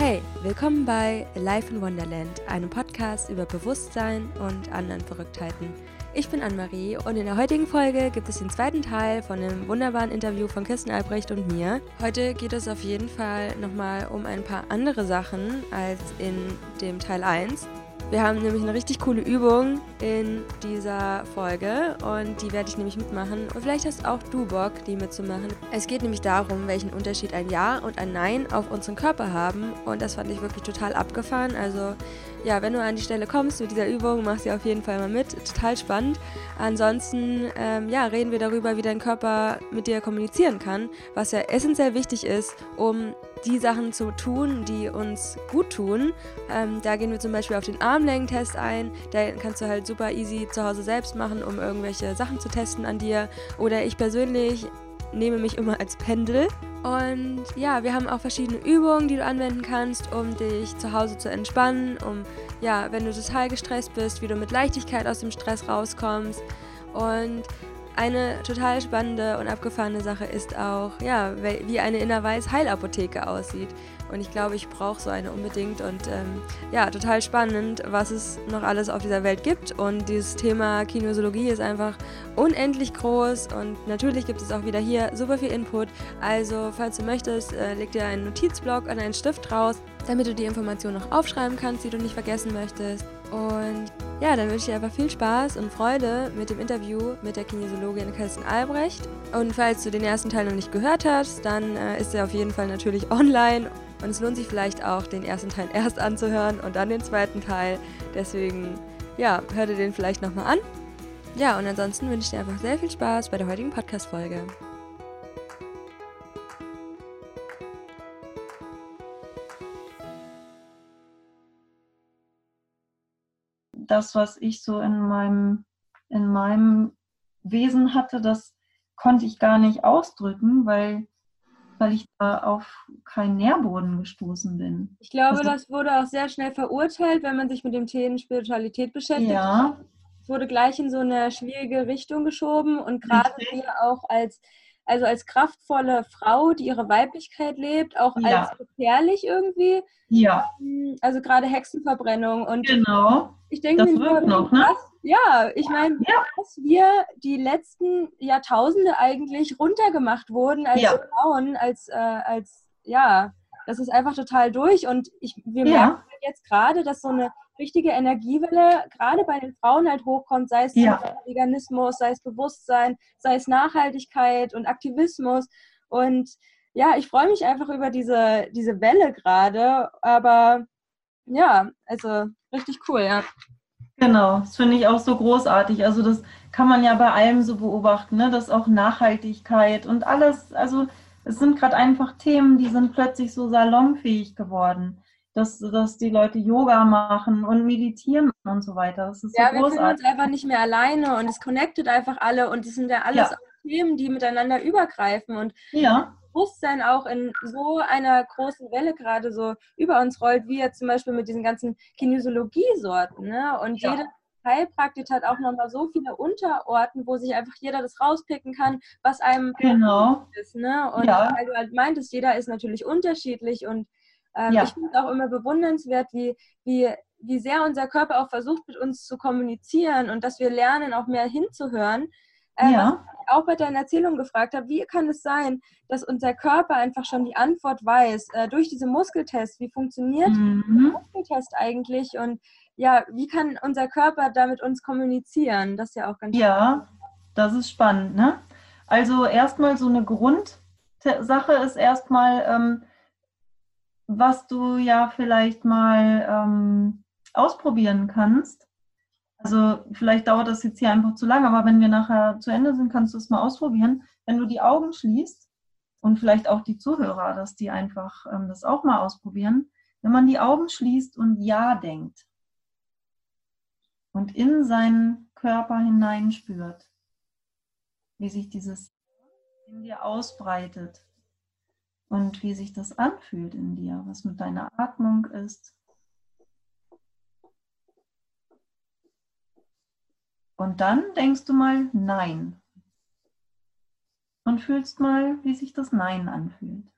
Hey, willkommen bei Life in Wonderland, einem Podcast über Bewusstsein und anderen Verrücktheiten. Ich bin Anne-Marie und in der heutigen Folge gibt es den zweiten Teil von einem wunderbaren Interview von Kirsten Albrecht und mir. Heute geht es auf jeden Fall nochmal um ein paar andere Sachen als in dem Teil 1. Wir haben nämlich eine richtig coole Übung in dieser Folge und die werde ich nämlich mitmachen. Und vielleicht hast auch du Bock, die mitzumachen. Es geht nämlich darum, welchen Unterschied ein Ja und ein Nein auf unseren Körper haben. Und das fand ich wirklich total abgefahren. Also ja, wenn du an die Stelle kommst mit dieser Übung, mach sie auf jeden Fall mal mit. Total spannend. Ansonsten, ähm, ja, reden wir darüber, wie dein Körper mit dir kommunizieren kann, was ja essentiell wichtig ist, um die Sachen zu tun, die uns gut tun. Ähm, da gehen wir zum Beispiel auf den Armlängentest ein. Da kannst du halt super easy zu Hause selbst machen, um irgendwelche Sachen zu testen an dir. Oder ich persönlich nehme mich immer als Pendel. Und ja, wir haben auch verschiedene Übungen, die du anwenden kannst, um dich zu Hause zu entspannen, um, ja, wenn du total gestresst bist, wie du mit Leichtigkeit aus dem Stress rauskommst. Und eine total spannende und abgefahrene Sache ist auch, ja, wie eine Innerweiß Heilapotheke aussieht. Und ich glaube, ich brauche so eine unbedingt. Und ähm, ja, total spannend, was es noch alles auf dieser Welt gibt. Und dieses Thema Kinesiologie ist einfach unendlich groß. Und natürlich gibt es auch wieder hier super viel Input. Also, falls du möchtest, äh, leg dir einen Notizblock an einen Stift raus, damit du die Informationen noch aufschreiben kannst, die du nicht vergessen möchtest. Und ja, dann wünsche ich dir einfach viel Spaß und Freude mit dem Interview mit der Kinesiologin Kirsten Albrecht. Und falls du den ersten Teil noch nicht gehört hast, dann äh, ist er auf jeden Fall natürlich online. Und es lohnt sich vielleicht auch, den ersten Teil erst anzuhören und dann den zweiten Teil. Deswegen, ja, hör dir den vielleicht nochmal an. Ja, und ansonsten wünsche ich dir einfach sehr viel Spaß bei der heutigen Podcast-Folge. Das, was ich so in meinem, in meinem Wesen hatte, das konnte ich gar nicht ausdrücken, weil, weil ich da auf keinen Nährboden gestoßen bin. Ich glaube, also, das wurde auch sehr schnell verurteilt, wenn man sich mit dem Thema Spiritualität beschäftigt. Ja. Es wurde gleich in so eine schwierige Richtung geschoben und gerade wir auch als also als kraftvolle Frau, die ihre Weiblichkeit lebt, auch ja. als gefährlich irgendwie. Ja. Ähm, also gerade Hexenverbrennung und genau. ich denke das mir, noch, ne? Was, ja, ich meine, ja. dass wir die letzten Jahrtausende eigentlich runtergemacht wurden als ja. Frauen, als, äh, als ja, das ist einfach total durch und ich, wir merken jetzt gerade, dass so eine richtige Energiewelle gerade bei den Frauen halt hochkommt, sei es ja. Veganismus, sei es Bewusstsein, sei es Nachhaltigkeit und Aktivismus. Und ja, ich freue mich einfach über diese, diese Welle gerade, aber ja, also richtig cool, ja. Genau, das finde ich auch so großartig. Also das kann man ja bei allem so beobachten, ne? dass auch Nachhaltigkeit und alles, also es sind gerade einfach Themen, die sind plötzlich so salonfähig geworden dass, dass die Leute Yoga machen und meditieren und so weiter. Das ist ja, so großartig. wir fühlen uns einfach nicht mehr alleine und es connectet einfach alle und es sind ja alles ja. Themen, die miteinander übergreifen und ja. Bewusstsein auch in so einer großen Welle gerade so über uns rollt, wie jetzt zum Beispiel mit diesen ganzen Kinesiologie-Sorten. Ne? Und ja. jede Heilpraktik hat auch nochmal so viele Unterorten, wo sich einfach jeder das rauspicken kann, was einem genau. ist. Ne? Und ja. weil du halt meintest, jeder ist natürlich unterschiedlich und ähm, ja. Ich finde es auch immer bewundernswert, wie, wie, wie sehr unser Körper auch versucht, mit uns zu kommunizieren und dass wir lernen, auch mehr hinzuhören. Äh, ja. Auch bei deiner Erzählung gefragt habe, wie kann es sein, dass unser Körper einfach schon die Antwort weiß, äh, durch diese Muskeltests, wie funktioniert mhm. der Muskeltest eigentlich und ja, wie kann unser Körper da mit uns kommunizieren? Das ist ja auch ganz Ja, spannend. das ist spannend, ne? Also erstmal so eine Grundsache ist erstmal, ähm, was du ja vielleicht mal ähm, ausprobieren kannst. Also vielleicht dauert das jetzt hier einfach zu lange, aber wenn wir nachher zu Ende sind, kannst du es mal ausprobieren. Wenn du die Augen schließt und vielleicht auch die Zuhörer, dass die einfach ähm, das auch mal ausprobieren. Wenn man die Augen schließt und Ja denkt und in seinen Körper hineinspürt, wie sich dieses in dir ausbreitet und wie sich das anfühlt in dir, was mit deiner Atmung ist. Und dann denkst du mal Nein und fühlst mal, wie sich das Nein anfühlt.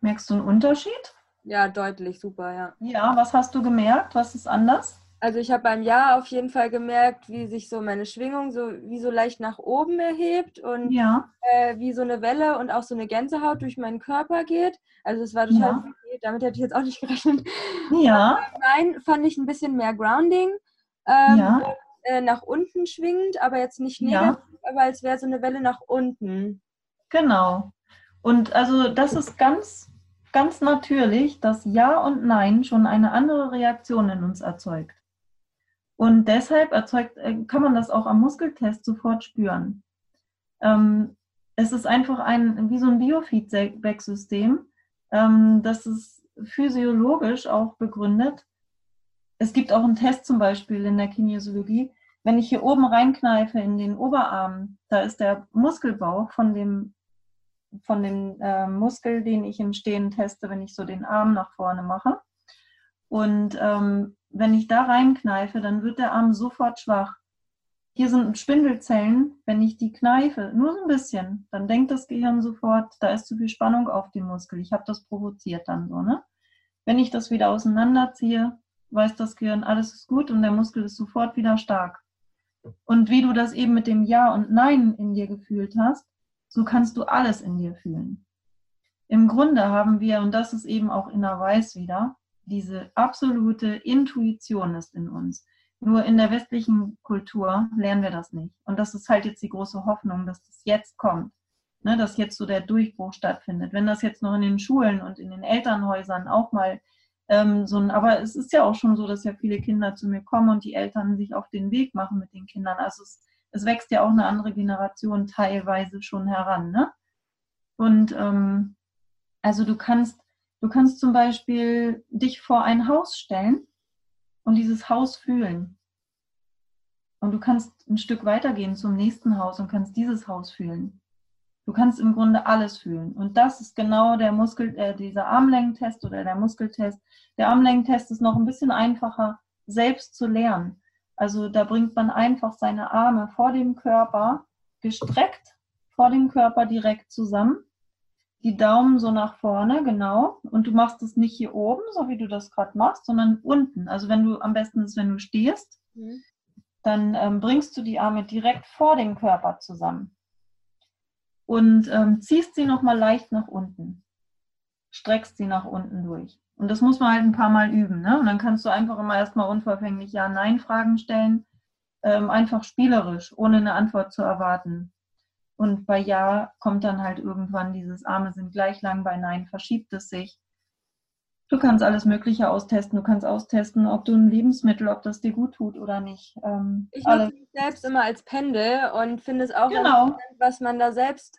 Merkst du einen Unterschied? Ja, deutlich, super, ja. Ja, was hast du gemerkt? Was ist anders? Also ich habe beim Jahr auf jeden Fall gemerkt, wie sich so meine Schwingung so wie so leicht nach oben erhebt und ja. äh, wie so eine Welle und auch so eine Gänsehaut durch meinen Körper geht. Also es war total Ja. viel, damit hätte ich jetzt auch nicht gerechnet. Ja, Nein, fand ich ein bisschen mehr Grounding. Ähm, ja, äh, nach unten schwingend, aber jetzt nicht Ja. negativ, aber als wäre so eine Welle nach unten. genau. Und also das ist ganz, ganz natürlich, dass Ja und Nein schon eine andere Reaktion in uns erzeugt. Und deshalb erzeugt, äh, kann man das auch am Muskeltest sofort spüren. Ähm, es ist einfach ein, wie so ein Biofeedback-System. Ähm, das ist physiologisch auch begründet. Es gibt auch einen Test zum Beispiel in der Kinesiologie. Wenn ich hier oben reinkneife in den Oberarm, da ist der Muskelbauch von dem, von dem äh, Muskel, den ich im Stehen teste, wenn ich so den Arm nach vorne mache. Und ähm, wenn ich da reinkneife, dann wird der Arm sofort schwach. Hier sind Spindelzellen, wenn ich die kneife, nur so ein bisschen, dann denkt das Gehirn sofort, da ist zu viel Spannung auf dem Muskel. Ich habe das provoziert dann so, ne? Wenn ich das wieder auseinanderziehe, weiß das Gehirn, alles ist gut und der Muskel ist sofort wieder stark. Und wie du das eben mit dem Ja und Nein in dir gefühlt hast, so kannst du alles in dir fühlen. Im Grunde haben wir, und das ist eben auch Inner Weiß wieder, diese absolute Intuition ist in uns. Nur in der westlichen Kultur lernen wir das nicht. Und das ist halt jetzt die große Hoffnung, dass das jetzt kommt. Ne, dass jetzt so der Durchbruch stattfindet. Wenn das jetzt noch in den Schulen und in den Elternhäusern auch mal ähm, so ein, aber es ist ja auch schon so, dass ja viele Kinder zu mir kommen und die Eltern sich auf den Weg machen mit den Kindern. Also es, es wächst ja auch eine andere Generation teilweise schon heran. Ne? Und ähm, also du kannst, du kannst zum Beispiel dich vor ein Haus stellen und dieses Haus fühlen. Und du kannst ein Stück weitergehen zum nächsten Haus und kannst dieses Haus fühlen. Du kannst im Grunde alles fühlen. Und das ist genau der Muskel, äh, dieser Armlängentest oder der Muskeltest. Der Armlängentest ist noch ein bisschen einfacher, selbst zu lernen. Also da bringt man einfach seine Arme vor dem Körper gestreckt, vor dem Körper direkt zusammen. Die Daumen so nach vorne, genau. Und du machst es nicht hier oben, so wie du das gerade machst, sondern unten. Also wenn du am besten ist, wenn du stehst, Mhm. dann ähm, bringst du die Arme direkt vor den Körper zusammen und ähm, ziehst sie nochmal leicht nach unten. Streckst sie nach unten durch. Und das muss man halt ein paar Mal üben. Ne? Und dann kannst du einfach immer erstmal unverfänglich Ja-Nein-Fragen stellen. Ähm, einfach spielerisch, ohne eine Antwort zu erwarten. Und bei Ja kommt dann halt irgendwann dieses Arme sind gleich lang, bei Nein verschiebt es sich. Du kannst alles Mögliche austesten. Du kannst austesten, ob du ein Lebensmittel, ob das dir gut tut oder nicht. Ähm, Ich nutze mich selbst immer als Pendel und finde es auch Genau. interessant, was man da selbst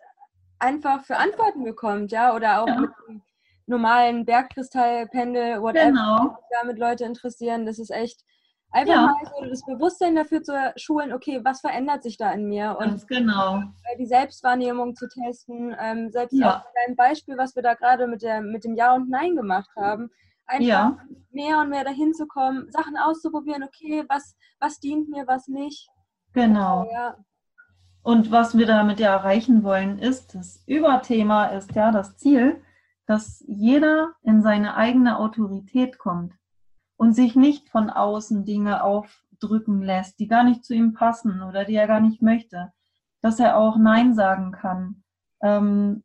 einfach für Antworten bekommt, ja, oder auch Ja. mit dem normalen Bergkristallpendel, whatever, Genau. damit Leute interessieren. Das ist echt einfach Ja. mal so das Bewusstsein dafür zu schulen, okay, was verändert sich da in mir und Ganz genau. äh, die Selbstwahrnehmung zu testen, ähm, selbst Ja. auch dein Beispiel, was wir da gerade mit, der, mit dem Ja und Nein gemacht haben, einfach Ja. mehr und mehr dahin zu kommen, Sachen auszuprobieren, okay, was, was dient mir, was nicht. Genau. Ja, Und was wir damit ja erreichen wollen, ist, das Überthema ist ja das Ziel, dass jeder in seine eigene Autorität kommt und sich nicht von außen Dinge aufdrücken lässt, die gar nicht zu ihm passen oder die er gar nicht möchte. Dass er auch Nein sagen kann. Ähm,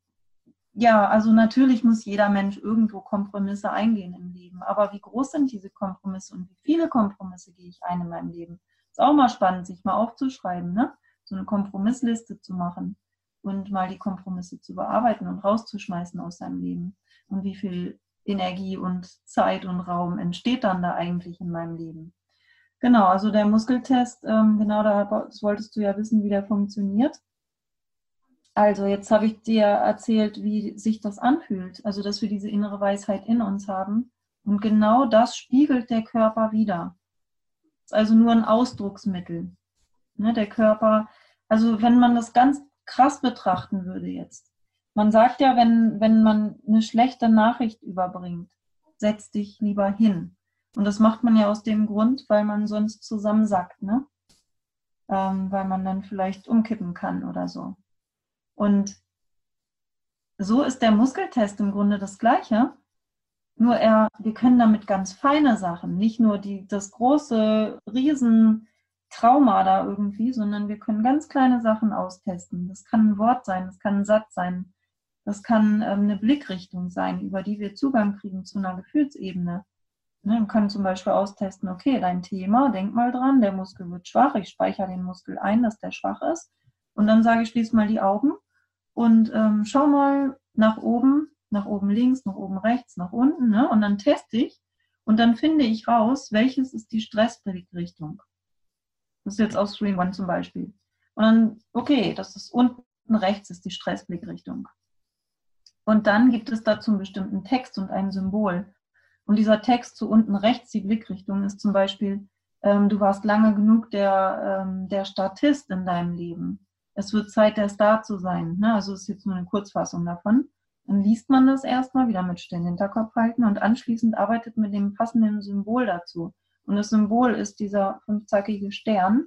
ja, also natürlich muss jeder Mensch irgendwo Kompromisse eingehen im Leben. Aber wie groß sind diese Kompromisse und wie viele Kompromisse gehe ich ein in meinem Leben? Ist auch mal spannend, sich mal aufzuschreiben, ne? so eine Kompromissliste zu machen und mal die Kompromisse zu bearbeiten und rauszuschmeißen aus seinem Leben. Und wie viel Energie und Zeit und Raum entsteht dann da eigentlich in meinem Leben? Genau, also der Muskeltest, ähm, genau da wolltest du ja wissen, wie der funktioniert. Also jetzt habe ich dir erzählt, wie sich das anfühlt, also dass wir diese innere Weisheit in uns haben. Und genau das spiegelt der Körper wieder. Ist also nur ein Ausdrucksmittel. Ne, der Körper, also wenn man das ganz krass betrachten würde jetzt. Man sagt ja, wenn, wenn man eine schlechte Nachricht überbringt, setz dich lieber hin. Und das macht man ja aus dem Grund, weil man sonst zusammensackt, ne? Ähm, weil man dann vielleicht umkippen kann oder so. Und so ist der Muskeltest im Grunde das gleiche. Nur er, wir können damit ganz feine Sachen, nicht nur die, das große Riesentrauma da irgendwie, sondern wir können ganz kleine Sachen austesten. Das kann ein Wort sein, das kann ein Satz sein, das kann ähm, eine Blickrichtung sein, über die wir Zugang kriegen zu einer Gefühlsebene. Ne, wir können zum Beispiel austesten, okay, dein Thema, denk mal dran, der Muskel wird schwach, ich speichere den Muskel ein, dass der schwach ist. Und dann sage ich, schließ mal die Augen und ähm, schau mal nach oben, nach oben links, nach oben rechts, nach unten. Ne? Und dann teste ich und dann finde ich raus, welches ist die Stressblickrichtung. Das ist jetzt aus Screen One zum Beispiel. Und dann, okay, das ist unten rechts ist die Stressblickrichtung. Und dann gibt es dazu einen bestimmten Text und ein Symbol. Und dieser Text zu unten rechts, die Blickrichtung, ist zum Beispiel, ähm, du warst lange genug der, ähm, der Statist in deinem Leben. Es wird Zeit, der Star zu sein. Ne? Also ist jetzt nur eine Kurzfassung davon. Dann liest man das erstmal wieder mit Stellen Hinterkopf halten und anschließend arbeitet mit dem passenden Symbol dazu. Und das Symbol ist dieser fünfzackige Stern.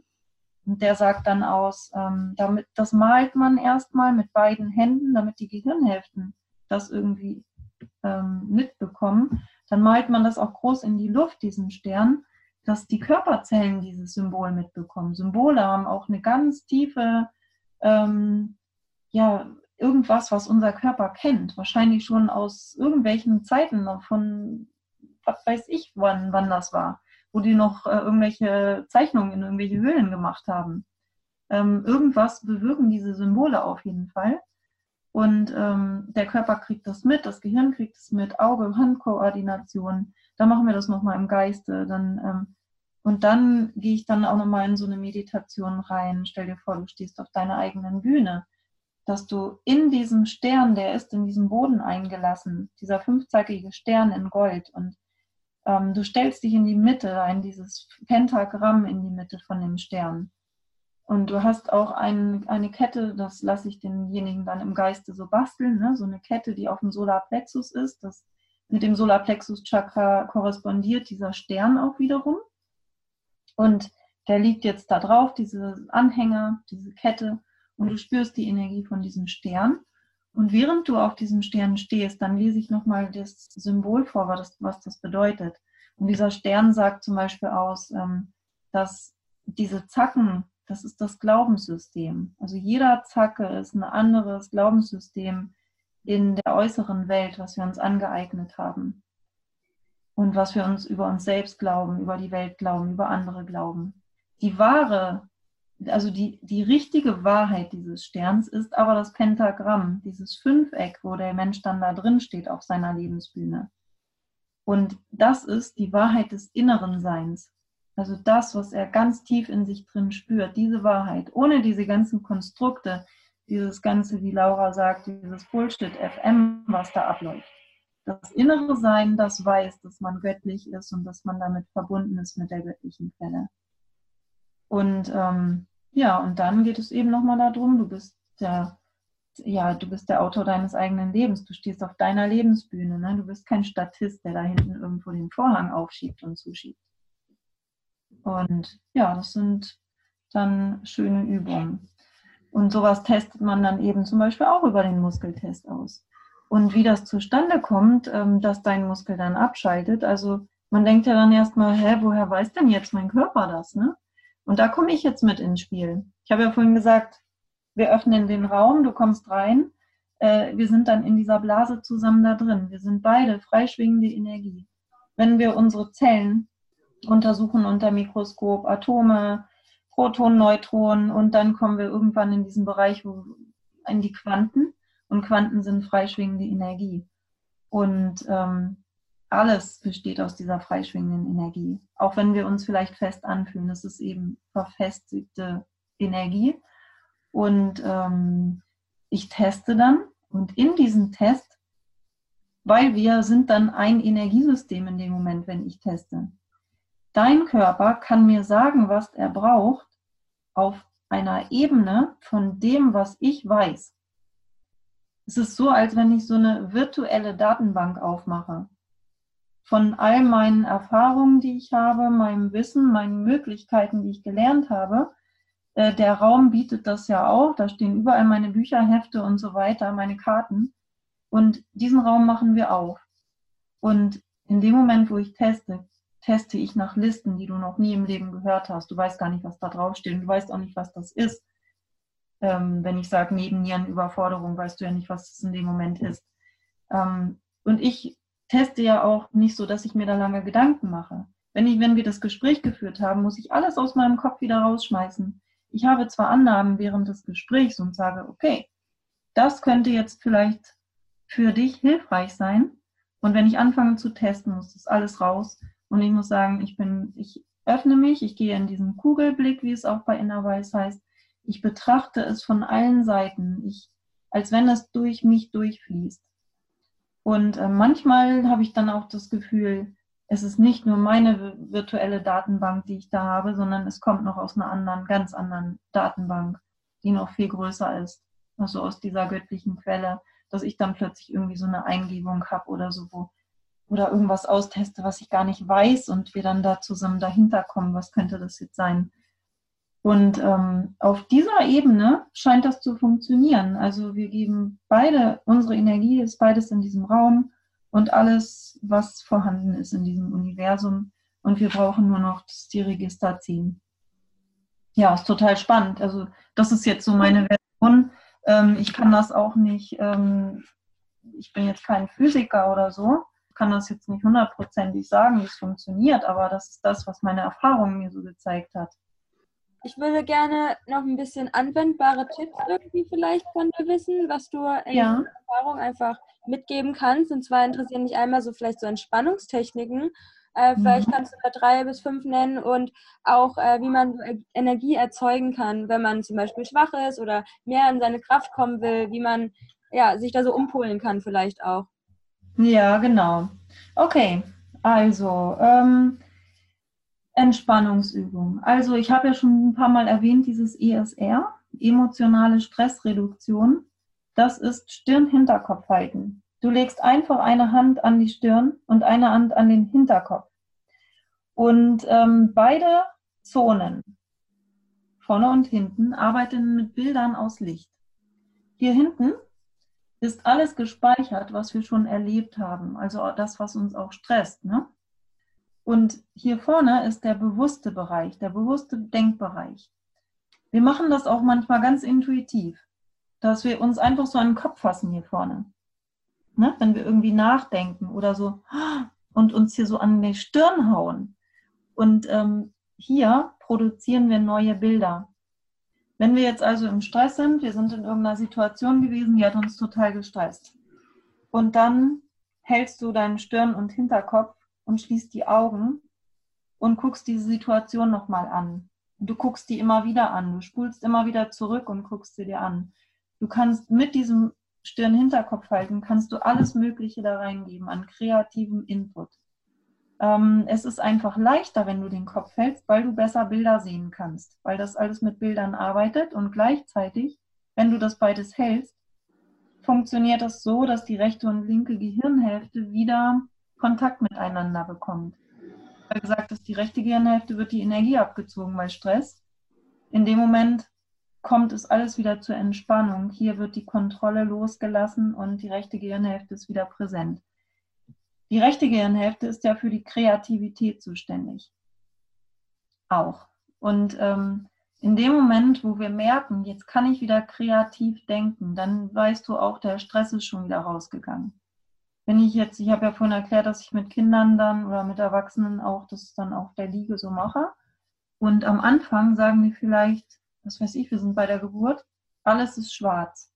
Und der sagt dann aus, ähm, damit, das malt man erstmal mit beiden Händen, damit die Gehirnhälften das irgendwie ähm, mitbekommen. Dann malt man das auch groß in die Luft, diesen Stern, dass die Körperzellen dieses Symbol mitbekommen. Symbole haben auch eine ganz tiefe, ähm, ja, irgendwas, was unser Körper kennt. Wahrscheinlich schon aus irgendwelchen Zeiten von, was weiß ich, wann, wann das war, wo die noch äh, irgendwelche Zeichnungen in irgendwelche Höhlen gemacht haben. Ähm, irgendwas bewirken diese Symbole auf jeden Fall. Und ähm, der Körper kriegt das mit, das Gehirn kriegt es mit, Auge-Hand-Koordination. Da machen wir das nochmal im Geiste. Dann, ähm, und dann gehe ich dann auch nochmal in so eine Meditation rein. Stell dir vor, du stehst auf deiner eigenen Bühne, dass du in diesem Stern, der ist in diesem Boden eingelassen, dieser fünfzackige Stern in Gold. Und ähm, du stellst dich in die Mitte, in dieses Pentagramm in die Mitte von dem Stern. Und du hast auch ein, eine Kette, das lasse ich denjenigen dann im Geiste so basteln, ne? so eine Kette, die auf dem Solarplexus ist. Das mit dem Solarplexus-Chakra korrespondiert dieser Stern auch wiederum. Und der liegt jetzt da drauf, diese Anhänger, diese Kette, und du spürst die Energie von diesem Stern. Und während du auf diesem Stern stehst, dann lese ich nochmal das Symbol vor, was das, was das bedeutet. Und dieser Stern sagt zum Beispiel aus, ähm, dass diese Zacken das ist das Glaubenssystem. Also jeder Zacke ist ein anderes Glaubenssystem in der äußeren Welt, was wir uns angeeignet haben. Und was wir uns über uns selbst glauben, über die Welt glauben, über andere glauben. Die wahre, also die, die richtige Wahrheit dieses Sterns ist aber das Pentagramm, dieses Fünfeck, wo der Mensch dann da drin steht auf seiner Lebensbühne. Und das ist die Wahrheit des inneren Seins. Also das, was er ganz tief in sich drin spürt, diese Wahrheit, ohne diese ganzen Konstrukte, dieses ganze, wie Laura sagt, dieses Bullshit FM, was da abläuft. Das innere Sein, das weiß, dass man göttlich ist und dass man damit verbunden ist mit der göttlichen Quelle. Und ähm, ja, und dann geht es eben nochmal darum, du bist der, ja, du bist der Autor deines eigenen Lebens. Du stehst auf deiner Lebensbühne. Ne? Du bist kein Statist, der da hinten irgendwo den Vorhang aufschiebt und zuschiebt. Und ja, das sind dann schöne Übungen. Und sowas testet man dann eben zum Beispiel auch über den Muskeltest aus. Und wie das zustande kommt, ähm, dass dein Muskel dann abschaltet, also man denkt ja dann erstmal, hä, woher weiß denn jetzt mein Körper das? Ne? Und da komme ich jetzt mit ins Spiel. Ich habe ja vorhin gesagt, wir öffnen den Raum, du kommst rein, äh, wir sind dann in dieser Blase zusammen da drin. Wir sind beide freischwingende Energie. Wenn wir unsere Zellen untersuchen unter Mikroskop Atome, Protonen, Neutronen und dann kommen wir irgendwann in diesen Bereich, wo, in die Quanten und Quanten sind freischwingende Energie. Und ähm, alles besteht aus dieser freischwingenden Energie. Auch wenn wir uns vielleicht fest anfühlen, es ist eben verfestigte Energie. Und ähm, ich teste dann und in diesem Test, weil wir sind dann ein Energiesystem in dem Moment, wenn ich teste. Dein Körper kann mir sagen, was er braucht, auf einer Ebene von dem, was ich weiß. Es ist so, als wenn ich so eine virtuelle Datenbank aufmache. Von all meinen Erfahrungen, die ich habe, meinem Wissen, meinen Möglichkeiten, die ich gelernt habe. Äh, der Raum bietet das ja auch. Da stehen überall meine Bücher, Hefte und so weiter, meine Karten. Und diesen Raum machen wir auf. Und in dem Moment, wo ich teste, teste ich nach Listen, die du noch nie im Leben gehört hast. Du weißt gar nicht, was da draufsteht. Du weißt auch nicht, was das ist. Ähm, wenn ich sage Nebennierenüberforderung, weißt du ja nicht, was es in dem Moment ist. Ähm, und ich teste ja auch nicht so, dass ich mir da lange Gedanken mache. Wenn, ich, wenn wir das Gespräch geführt haben, muss ich alles aus meinem Kopf wieder rausschmeißen. Ich habe zwar Annahmen während des Gesprächs und sage, okay, das könnte jetzt vielleicht für dich hilfreich sein. Und wenn ich anfange zu testen, muss das alles raus. Und ich muss sagen, ich bin, ich öffne mich, ich gehe in diesen Kugelblick, wie es auch bei Innerweis heißt. Ich betrachte es von allen Seiten, ich, als wenn es durch mich durchfließt. Und äh, manchmal habe ich dann auch das Gefühl, es ist nicht nur meine virtuelle Datenbank, die ich da habe, sondern es kommt noch aus einer anderen, ganz anderen Datenbank, die noch viel größer ist. Also aus dieser göttlichen Quelle, dass ich dann plötzlich irgendwie so eine Eingebung habe oder so, wo, oder irgendwas austeste, was ich gar nicht weiß und wir dann da zusammen dahinter kommen, was könnte das jetzt sein. Und ähm, auf dieser Ebene scheint das zu funktionieren. Also wir geben beide, unsere Energie ist beides in diesem Raum und alles, was vorhanden ist in diesem Universum. Und wir brauchen nur noch die Register ziehen. Ja, ist total spannend. Also das ist jetzt so meine Version. Ähm, ich kann das auch nicht, ähm, ich bin jetzt kein Physiker oder so, kann das jetzt nicht hundertprozentig sagen, wie es funktioniert, aber das ist das, was meine Erfahrung mir so gezeigt hat. Ich würde gerne noch ein bisschen anwendbare Tipps irgendwie vielleicht von dir wissen, was du in ja. Erfahrung einfach mitgeben kannst. Und zwar interessieren mich einmal so vielleicht so Entspannungstechniken. Äh, vielleicht mhm. kannst du da drei bis fünf nennen und auch, äh, wie man Energie erzeugen kann, wenn man zum Beispiel schwach ist oder mehr in seine Kraft kommen will, wie man ja, sich da so umpolen kann vielleicht auch. Ja, genau. Okay, also ähm, Entspannungsübung. Also ich habe ja schon ein paar Mal erwähnt, dieses ESR, emotionale Stressreduktion. Das ist Stirn-Hinterkopf halten. Du legst einfach eine Hand an die Stirn und eine Hand an den Hinterkopf. Und ähm, beide Zonen, vorne und hinten, arbeiten mit Bildern aus Licht. Hier hinten ist alles gespeichert, was wir schon erlebt haben, also das, was uns auch stresst. Ne? Und hier vorne ist der bewusste Bereich, der bewusste Denkbereich. Wir machen das auch manchmal ganz intuitiv, dass wir uns einfach so an den Kopf fassen hier vorne. Ne? Wenn wir irgendwie nachdenken oder so und uns hier so an die Stirn hauen. Und ähm, hier produzieren wir neue Bilder. Wenn wir jetzt also im Stress sind, wir sind in irgendeiner Situation gewesen, die hat uns total gestresst. Und dann hältst du deinen Stirn und Hinterkopf und schließt die Augen und guckst diese Situation nochmal an. du guckst die immer wieder an. Du spulst immer wieder zurück und guckst sie dir an. Du kannst mit diesem Stirn-Hinterkopf halten, kannst du alles Mögliche da reingeben an kreativem Input. Ähm, es ist einfach leichter, wenn du den Kopf hältst, weil du besser Bilder sehen kannst, weil das alles mit Bildern arbeitet und gleichzeitig, wenn du das beides hältst, funktioniert das so, dass die rechte und linke Gehirnhälfte wieder Kontakt miteinander bekommt. Weil gesagt ist, die rechte Gehirnhälfte wird die Energie abgezogen bei Stress. In dem Moment kommt es alles wieder zur Entspannung. Hier wird die Kontrolle losgelassen und die rechte Gehirnhälfte ist wieder präsent. Die rechte Gehirnhälfte ist ja für die Kreativität zuständig. Auch. Und ähm, in dem Moment, wo wir merken, jetzt kann ich wieder kreativ denken, dann weißt du auch, der Stress ist schon wieder rausgegangen wenn ich jetzt, ich habe ja vorhin erklärt, dass ich mit Kindern dann oder mit Erwachsenen auch das dann auf der Liege so mache. Und am Anfang sagen die vielleicht, was weiß ich, wir sind bei der Geburt, alles ist schwarz.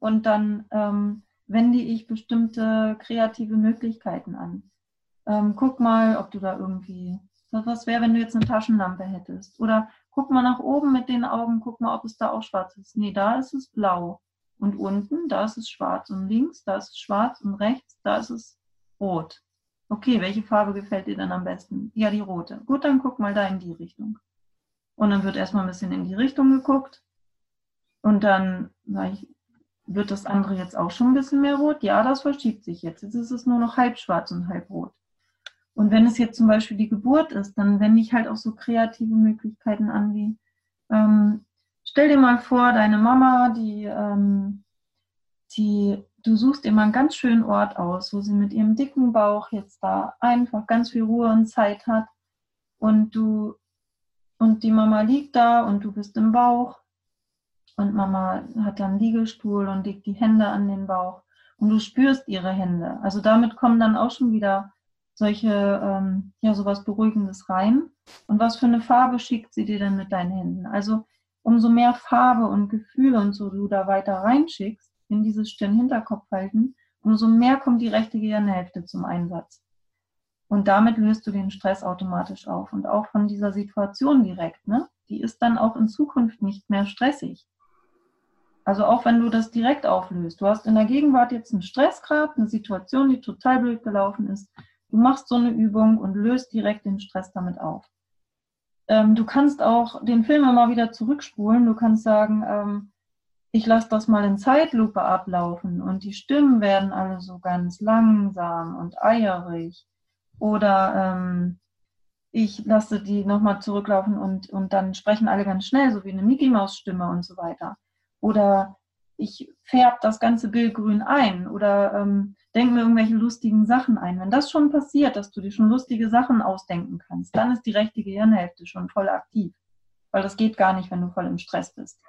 Und dann ähm, wende ich bestimmte kreative Möglichkeiten an. Ähm, guck mal, ob du da irgendwie, was wäre, wenn du jetzt eine Taschenlampe hättest? Oder guck mal nach oben mit den Augen, guck mal, ob es da auch schwarz ist. Nee, da ist es blau. Und unten, da ist es schwarz. Und links, da ist es schwarz. Und rechts, da ist es rot. Okay, welche Farbe gefällt dir dann am besten? Ja, die rote. Gut, dann guck mal da in die Richtung. Und dann wird erstmal ein bisschen in die Richtung geguckt. Und dann ich, wird das andere jetzt auch schon ein bisschen mehr rot. Ja, das verschiebt sich jetzt. Jetzt ist es nur noch halb schwarz und halb rot. Und wenn es jetzt zum Beispiel die Geburt ist, dann wende ich halt auch so kreative Möglichkeiten an, wie ähm, stell dir mal vor, deine Mama, die, ähm, die, du suchst mal einen ganz schönen Ort aus, wo sie mit ihrem dicken Bauch jetzt da einfach ganz viel Ruhe und Zeit hat und du und die Mama liegt da und du bist im Bauch und Mama hat dann Liegestuhl und legt die Hände an den Bauch und du spürst ihre Hände. Also damit kommen dann auch schon wieder solche, ähm, ja, sowas Beruhigendes rein. Und was für eine Farbe schickt sie dir denn mit deinen Händen? Also umso mehr Farbe und Gefühle und so du da weiter reinschickst in dieses Stirn-Hinterkopf-Halten, umso mehr kommt die rechte Gehirnhälfte zum Einsatz. Und damit löst du den Stress automatisch auf. Und auch von dieser Situation direkt, ne? Die ist dann auch in Zukunft nicht mehr stressig. Also auch wenn du das direkt auflöst. Du hast in der Gegenwart jetzt einen Stressgrad, eine Situation, die total blöd gelaufen ist. Du machst so eine Übung und löst direkt den Stress damit auf. Ähm, du kannst auch den Film immer wieder zurückspulen. Du kannst sagen, ähm, ich lasse das mal in Zeitlupe ablaufen und die Stimmen werden alle so ganz langsam und eierig. Oder ähm, ich lasse die nochmal zurücklaufen und, und dann sprechen alle ganz schnell, so wie eine Mickey Maus Stimme und so weiter. Oder ich färbe das ganze Bild grün ein oder ähm, denke mir irgendwelche lustigen Sachen ein. Wenn das schon passiert, dass du dir schon lustige Sachen ausdenken kannst, dann ist die rechte Gehirnhälfte schon voll aktiv. Weil das geht gar nicht, wenn du voll im Stress bist.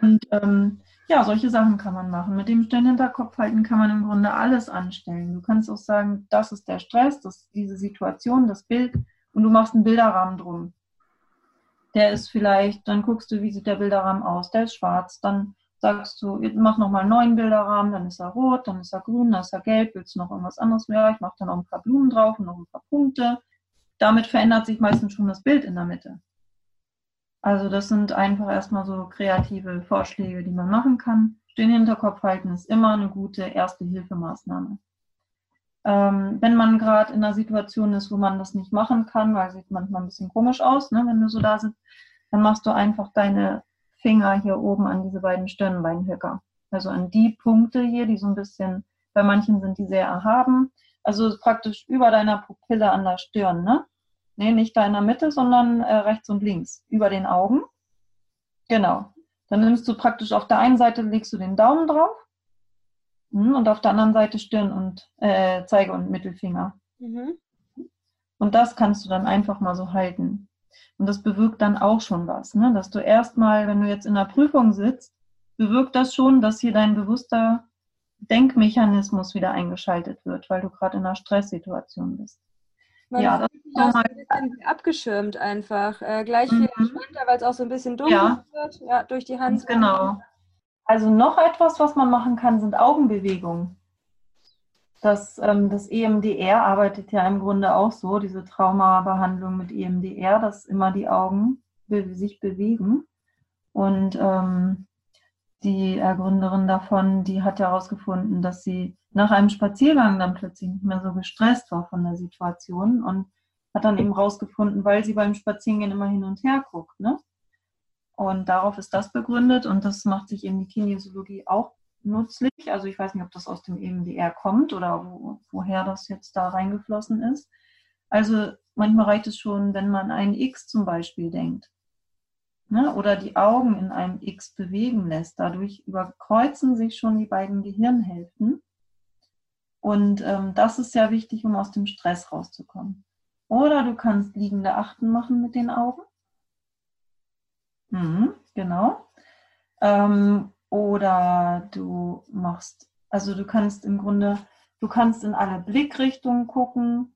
Und ähm, ja, solche Sachen kann man machen. Mit dem Hinterkopf halten kann man im Grunde alles anstellen. Du kannst auch sagen, das ist der Stress, das ist diese Situation, das Bild und du machst einen Bilderrahmen drum. Der ist vielleicht, dann guckst du, wie sieht der Bilderrahmen aus, der ist schwarz, dann sagst du, mach nochmal einen neuen Bilderrahmen, dann ist er rot, dann ist er grün, dann ist er gelb, willst du noch irgendwas anderes mehr? Ich mache dann noch ein paar Blumen drauf und noch ein paar Punkte. Damit verändert sich meistens schon das Bild in der Mitte. Also das sind einfach erstmal so kreative Vorschläge, die man machen kann. Den Hinterkopf halten ist immer eine gute erste Hilfemaßnahme. Ähm, wenn man gerade in einer Situation ist, wo man das nicht machen kann, weil sieht manchmal ein bisschen komisch aus, ne, wenn du so da sitzt, dann machst du einfach deine Finger hier oben an diese beiden Stirnbeinhöcker. Also an die Punkte hier, die so ein bisschen, bei manchen sind die sehr erhaben. Also praktisch über deiner Pupille an der Stirn, ne? Nee, nicht da in der Mitte, sondern äh, rechts und links, über den Augen. Genau. Dann nimmst du praktisch auf der einen Seite, legst du den Daumen drauf und auf der anderen Seite Stirn und äh, Zeige und Mittelfinger. Mhm. Und das kannst du dann einfach mal so halten. Und das bewirkt dann auch schon was, ne? dass du erstmal, wenn du jetzt in der Prüfung sitzt, bewirkt das schon, dass hier dein bewusster Denkmechanismus wieder eingeschaltet wird, weil du gerade in einer Stresssituation bist. Man ja, das ist so mal ein bisschen abgeschirmt einfach. Äh, gleich viel mhm. entspannter, weil es auch so ein bisschen dunkel ja. wird, ja, durch die Hand. Genau. Also noch etwas, was man machen kann, sind Augenbewegungen. Das, ähm, das EMDR arbeitet ja im Grunde auch so, diese Traumabehandlung mit EMDR, dass immer die Augen sich bewegen. Und ähm, die Gründerin davon, die hat herausgefunden, dass sie nach einem Spaziergang dann plötzlich nicht mehr so gestresst war von der Situation und hat dann eben rausgefunden, weil sie beim Spazierengehen immer hin und her guckt. Ne? Und darauf ist das begründet und das macht sich eben die Kinesiologie auch nützlich. Also ich weiß nicht, ob das aus dem EMDR kommt oder wo, woher das jetzt da reingeflossen ist. Also manchmal reicht es schon, wenn man ein X zum Beispiel denkt. Ne? Oder die Augen in einem X bewegen lässt. Dadurch überkreuzen sich schon die beiden Gehirnhälften und ähm, das ist sehr wichtig, um aus dem Stress rauszukommen. Oder du kannst liegende Achten machen mit den Augen. Mhm, genau. Ähm, oder du machst, also du kannst im Grunde, du kannst in alle Blickrichtungen gucken,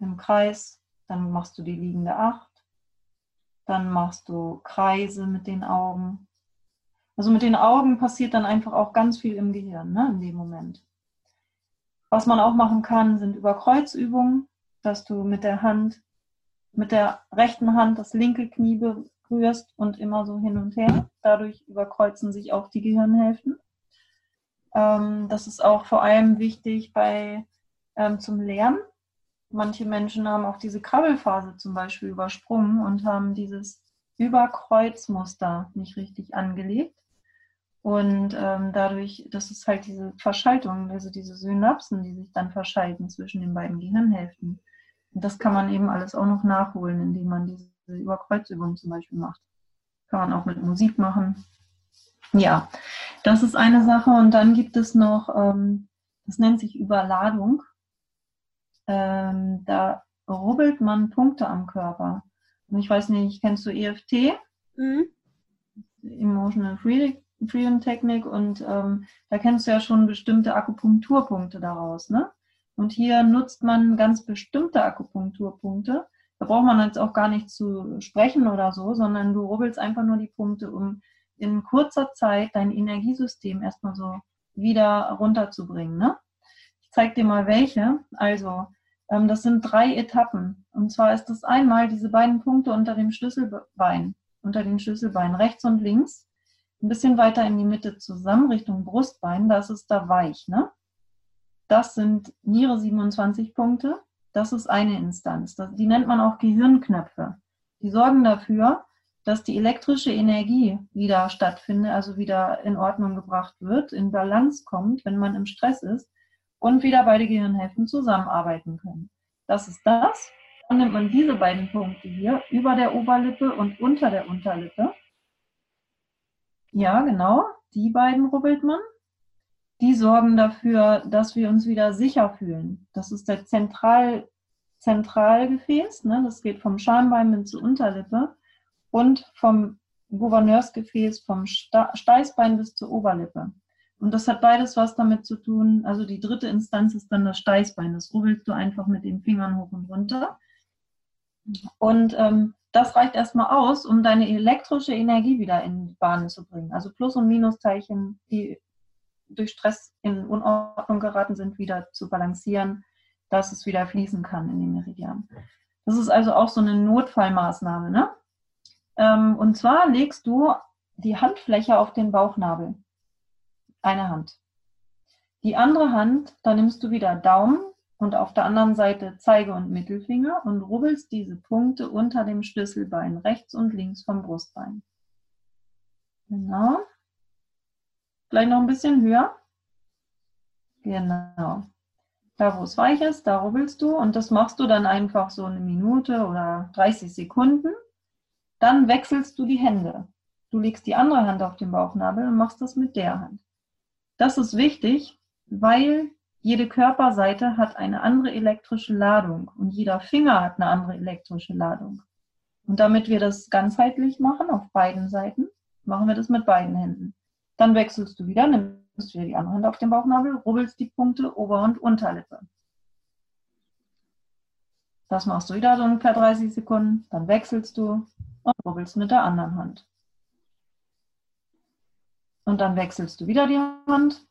im Kreis, dann machst du die liegende Acht, dann machst du Kreise mit den Augen. Also mit den Augen passiert dann einfach auch ganz viel im Gehirn, ne, in dem Moment. Was man auch machen kann, sind Überkreuzübungen, dass du mit der Hand, mit der rechten Hand das linke Knie berührst und immer so hin und her. Dadurch überkreuzen sich auch die Gehirnhälften. Ähm, das ist auch vor allem wichtig bei, ähm, zum Lernen. Manche Menschen haben auch diese Krabbelphase zum Beispiel übersprungen und haben dieses Überkreuzmuster nicht richtig angelegt. Und ähm, dadurch, das ist halt diese Verschaltung, also diese Synapsen, die sich dann verschalten zwischen den beiden Gehirnhälften. Und das kann man eben alles auch noch nachholen, indem man diese Überkreuzübung zum Beispiel macht. Kann man auch mit Musik machen. Ja, Das ist eine Sache und dann gibt es noch, ähm, das nennt sich Überladung. Ähm, da rubbelt man Punkte am Körper. Und ich weiß nicht, kennst du EFT? Mhm. Emotional Freedom Technik und ähm, da kennst du ja schon bestimmte Akupunkturpunkte daraus, ne? Und hier nutzt man ganz bestimmte Akupunkturpunkte. Da braucht man jetzt auch gar nicht zu sprechen oder so, sondern du rubbelst einfach nur die Punkte, um in kurzer Zeit dein Energiesystem erstmal so wieder runterzubringen. Ne? Ich zeige dir mal welche. Also, ähm, das sind drei Etappen. Und zwar ist das einmal diese beiden Punkte unter dem Schlüsselbein, unter den Schlüsselbeinen rechts und links, ein bisschen weiter in die Mitte zusammen, Richtung Brustbein, das ist da weich. Ne? Das sind Niere 27 Punkte. Das ist eine Instanz. Die nennt man auch Gehirnknöpfe. Die sorgen dafür, dass die elektrische Energie wieder stattfindet, also wieder in Ordnung gebracht wird, in Balance kommt, wenn man im Stress ist und wieder beide Gehirnhälften zusammenarbeiten können. Das ist das. Dann nimmt man diese beiden Punkte hier über der Oberlippe und unter der Unterlippe. Ja, genau, die beiden rubbelt man die sorgen dafür, dass wir uns wieder sicher fühlen. Das ist der Zentral, Zentralgefäß, ne? das geht vom Schambein bis zur Unterlippe und vom Gouverneursgefäß vom Steißbein bis zur Oberlippe. Und das hat beides was damit zu tun. Also die dritte Instanz ist dann das Steißbein. Das rubbelst du einfach mit den Fingern hoch und runter. Und ähm, das reicht erstmal aus, um deine elektrische Energie wieder in die Bahn zu bringen. Also Plus- und Minusteilchen, die durch Stress in Unordnung geraten sind, wieder zu balancieren, dass es wieder fließen kann in den Meridian. Das ist also auch so eine Notfallmaßnahme. Ne? Ähm, und zwar legst du die Handfläche auf den Bauchnabel. Eine Hand. Die andere Hand, da nimmst du wieder Daumen und auf der anderen Seite Zeige und Mittelfinger und rubbelst diese Punkte unter dem Schlüsselbein rechts und links vom Brustbein. Genau. Gleich noch ein bisschen höher. Genau. Da, wo es weich ist, da rubbelst du und das machst du dann einfach so eine Minute oder 30 Sekunden. Dann wechselst du die Hände. Du legst die andere Hand auf den Bauchnabel und machst das mit der Hand. Das ist wichtig, weil jede Körperseite hat eine andere elektrische Ladung und jeder Finger hat eine andere elektrische Ladung. Und damit wir das ganzheitlich machen, auf beiden Seiten, machen wir das mit beiden Händen. Dann wechselst du wieder, nimmst wieder die andere Hand auf den Bauchnabel, rubbelst die Punkte Ober- und Unterlippe. Das machst du wieder so ungefähr 30 Sekunden, dann wechselst du und rubbelst mit der anderen Hand. Und dann wechselst du wieder die Hand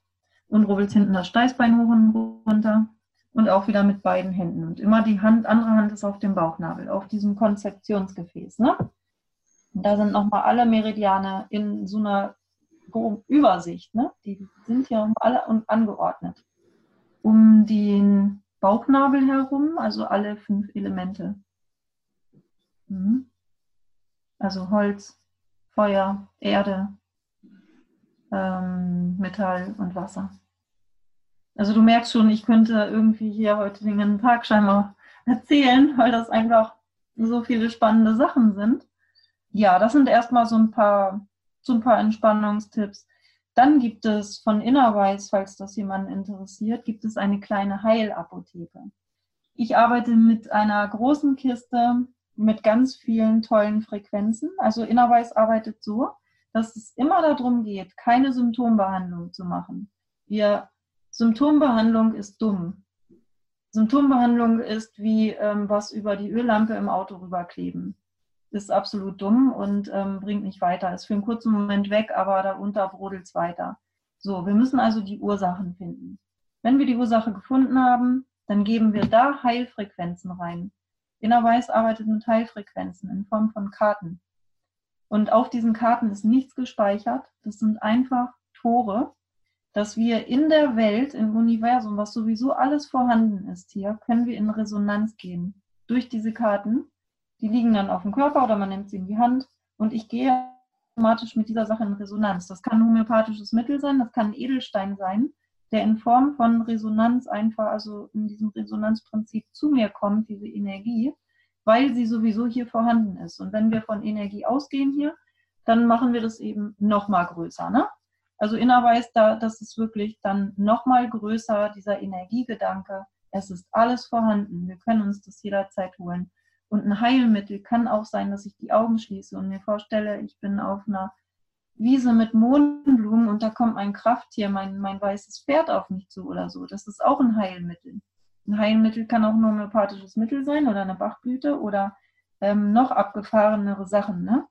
und rubbelst hinten das Steißbein hoch und runter und auch wieder mit beiden Händen. Und immer die Hand, andere Hand ist auf dem Bauchnabel, auf diesem Konzeptionsgefäß. Ne? Da sind nochmal alle Meridiane in so einer Übersicht. Ne? Die sind ja alle angeordnet. Um den Bauchnabel herum, also alle fünf Elemente. Mhm. Also Holz, Feuer, Erde, ähm, Metall und Wasser. Also du merkst schon, ich könnte irgendwie hier heute den ganzen Tag scheinbar erzählen, weil das einfach so viele spannende Sachen sind. Ja, das sind erstmal so ein paar so ein paar Entspannungstipps. Dann gibt es von Innerweiß, falls das jemanden interessiert, gibt es eine kleine Heilapotheke. Ich arbeite mit einer großen Kiste mit ganz vielen tollen Frequenzen. Also Innerweiß arbeitet so, dass es immer darum geht, keine Symptombehandlung zu machen. Wir, Symptombehandlung ist dumm. Symptombehandlung ist wie ähm, was über die Öllampe im Auto rüberkleben ist absolut dumm und ähm, bringt nicht weiter. Ist für einen kurzen Moment weg, aber darunter brodelt es weiter. So, wir müssen also die Ursachen finden. Wenn wir die Ursache gefunden haben, dann geben wir da Heilfrequenzen rein. Innerweiß arbeitet mit Heilfrequenzen in Form von Karten. Und auf diesen Karten ist nichts gespeichert. Das sind einfach Tore, dass wir in der Welt, im Universum, was sowieso alles vorhanden ist hier, können wir in Resonanz gehen. Durch diese Karten die liegen dann auf dem Körper oder man nimmt sie in die Hand und ich gehe automatisch mit dieser Sache in Resonanz. Das kann ein homöopathisches Mittel sein, das kann ein Edelstein sein, der in Form von Resonanz einfach, also in diesem Resonanzprinzip zu mir kommt, diese Energie, weil sie sowieso hier vorhanden ist. Und wenn wir von Energie ausgehen hier, dann machen wir das eben noch mal größer. Ne? Also Innerweis, da, das ist wirklich dann nochmal größer, dieser Energiegedanke. Es ist alles vorhanden. Wir können uns das jederzeit holen. Und ein Heilmittel kann auch sein, dass ich die Augen schließe und mir vorstelle, ich bin auf einer Wiese mit Mohnblumen und da kommt mein Krafttier, mein, mein weißes Pferd auf mich zu oder so. Das ist auch ein Heilmittel. Ein Heilmittel kann auch ein homöopathisches Mittel sein oder eine Bachblüte oder ähm, noch abgefahrenere Sachen. Ne?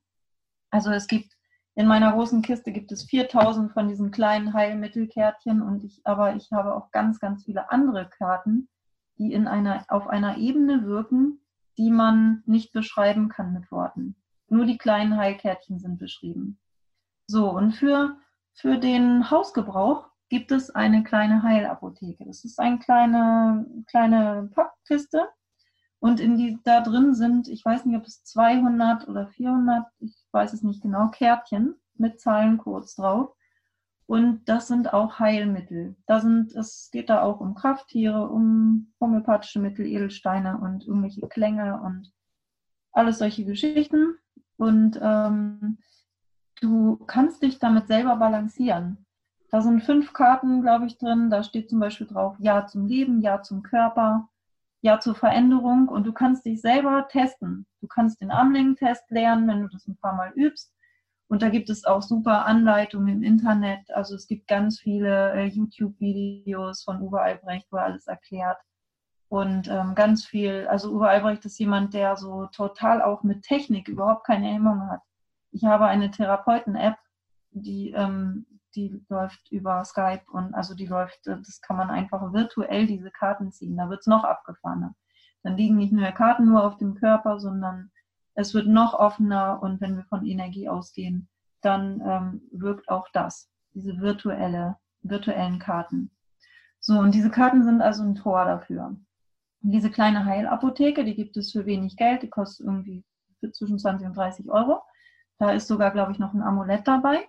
Also es gibt in meiner großen Kiste gibt es 4000 von diesen kleinen Heilmittelkärtchen und ich, aber ich habe auch ganz, ganz viele andere Karten, die in einer, auf einer Ebene wirken, die man nicht beschreiben kann mit Worten. Nur die kleinen Heilkärtchen sind beschrieben. So, und für, für den Hausgebrauch gibt es eine kleine Heilapotheke. Das ist eine kleine, kleine Packkiste und in die, da drin sind, ich weiß nicht, ob es 200 oder 400, ich weiß es nicht genau, Kärtchen mit Zahlencodes drauf. Und das sind auch Heilmittel. Da sind, es geht da auch um Krafttiere, um homöopathische Mittel, Edelsteine und irgendwelche Klänge und alles solche Geschichten. Und ähm, du kannst dich damit selber balancieren. Da sind fünf Karten, glaube ich, drin. Da steht zum Beispiel drauf Ja zum Leben, Ja zum Körper, ja zur Veränderung und du kannst dich selber testen. Du kannst den Armlängen-Test lernen, wenn du das ein paar Mal übst. Und da gibt es auch super Anleitungen im Internet. Also es gibt ganz viele äh, YouTube-Videos von Uwe Albrecht, wo er alles erklärt. Und ähm, ganz viel, also Uwe Albrecht ist jemand, der so total auch mit Technik überhaupt keine Hemmung hat. Ich habe eine Therapeuten-App, die ähm, die läuft über Skype und also die läuft, äh, das kann man einfach virtuell diese Karten ziehen. Da wird es noch abgefahrener. Dann liegen nicht nur Karten nur auf dem Körper, sondern es wird noch offener und wenn wir von Energie ausgehen, dann ähm, wirkt auch das, diese virtuelle, virtuellen Karten. So, und diese Karten sind also ein Tor dafür. Und diese kleine Heilapotheke, die gibt es für wenig Geld, die kostet irgendwie zwischen 20 und 30 Euro. Da ist sogar, glaube ich, noch ein Amulett dabei.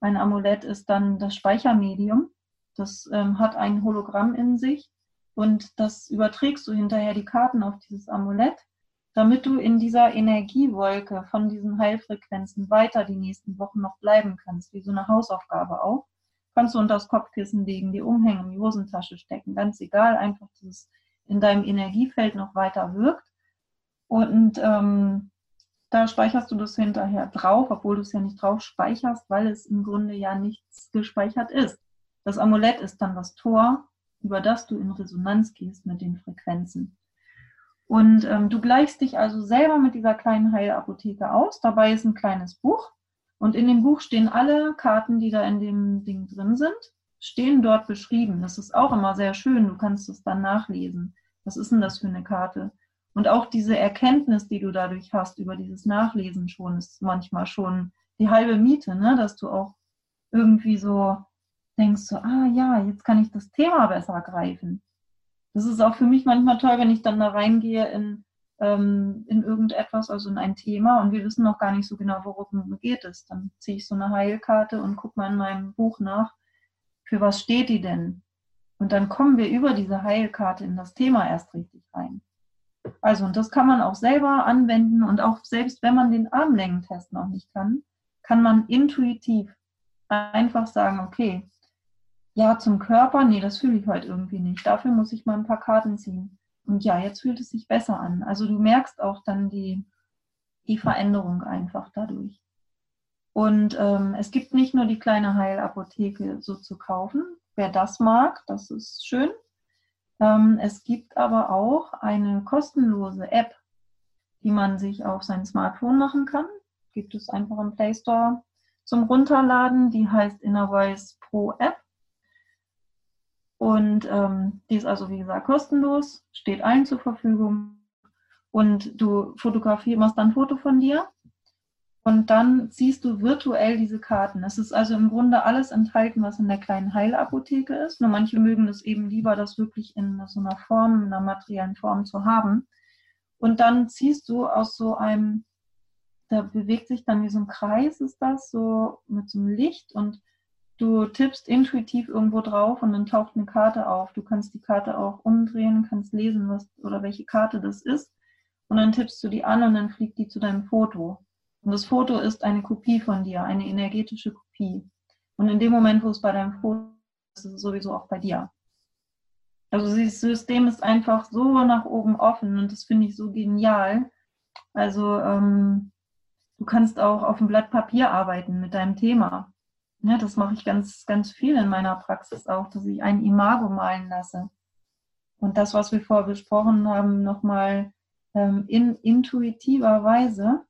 Ein Amulett ist dann das Speichermedium. Das ähm, hat ein Hologramm in sich und das überträgst du hinterher die Karten auf dieses Amulett, damit du in dieser Energiewolke von diesen Heilfrequenzen weiter die nächsten Wochen noch bleiben kannst, wie so eine Hausaufgabe auch. Kannst du unter das Kopfkissen legen, die umhängen, die Hosentasche stecken, ganz egal, einfach, dass es in deinem Energiefeld noch weiter wirkt. Und ähm, da speicherst du das hinterher drauf, obwohl du es ja nicht drauf speicherst, weil es im Grunde ja nichts gespeichert ist. Das Amulett ist dann das Tor, über das du in Resonanz gehst mit den Frequenzen. Und ähm, du gleichst dich also selber mit dieser kleinen Heilapotheke aus. Dabei ist ein kleines Buch. Und in dem Buch stehen alle Karten, die da in dem Ding drin sind, stehen dort beschrieben. Das ist auch immer sehr schön. Du kannst es dann nachlesen. Was ist denn das für eine Karte? Und auch diese Erkenntnis, die du dadurch hast über dieses Nachlesen schon, ist manchmal schon die halbe Miete, ne? dass du auch irgendwie so denkst, so, ah ja, jetzt kann ich das Thema besser greifen. Das ist auch für mich manchmal toll, wenn ich dann da reingehe in, ähm, in irgendetwas, also in ein Thema und wir wissen noch gar nicht so genau, worum geht es. Dann ziehe ich so eine Heilkarte und gucke mal in meinem Buch nach, für was steht die denn? Und dann kommen wir über diese Heilkarte in das Thema erst richtig rein. Also, und das kann man auch selber anwenden und auch selbst wenn man den Armlängentest noch nicht kann, kann man intuitiv einfach sagen, okay, ja, zum Körper, nee, das fühle ich heute irgendwie nicht. Dafür muss ich mal ein paar Karten ziehen. Und ja, jetzt fühlt es sich besser an. Also du merkst auch dann die, die Veränderung einfach dadurch. Und ähm, es gibt nicht nur die kleine Heilapotheke so zu kaufen. Wer das mag, das ist schön. Ähm, es gibt aber auch eine kostenlose App, die man sich auf sein Smartphone machen kann. Gibt es einfach im Play Store zum Runterladen. Die heißt Innervoice Pro App. Und ähm, die ist also, wie gesagt, kostenlos, steht allen zur Verfügung. Und du fotografierst, machst dann ein Foto von dir und dann ziehst du virtuell diese Karten. Es ist also im Grunde alles enthalten, was in der kleinen Heilapotheke ist. Nur manche mögen es eben lieber, das wirklich in so einer Form, in einer materiellen Form zu haben. Und dann ziehst du aus so einem, da bewegt sich dann wie so ein Kreis, ist das, so mit so einem Licht und du tippst intuitiv irgendwo drauf und dann taucht eine Karte auf. Du kannst die Karte auch umdrehen, kannst lesen, was oder welche Karte das ist. Und dann tippst du die an und dann fliegt die zu deinem Foto. Und das Foto ist eine Kopie von dir, eine energetische Kopie. Und in dem Moment, wo es bei deinem Foto ist, ist es sowieso auch bei dir. Also das System ist einfach so nach oben offen und das finde ich so genial. Also ähm, du kannst auch auf dem Blatt Papier arbeiten mit deinem Thema. Ja, das mache ich ganz, ganz viel in meiner Praxis auch, dass ich ein Imago malen lasse. Und das, was wir vorher besprochen haben, nochmal ähm, in intuitiver Weise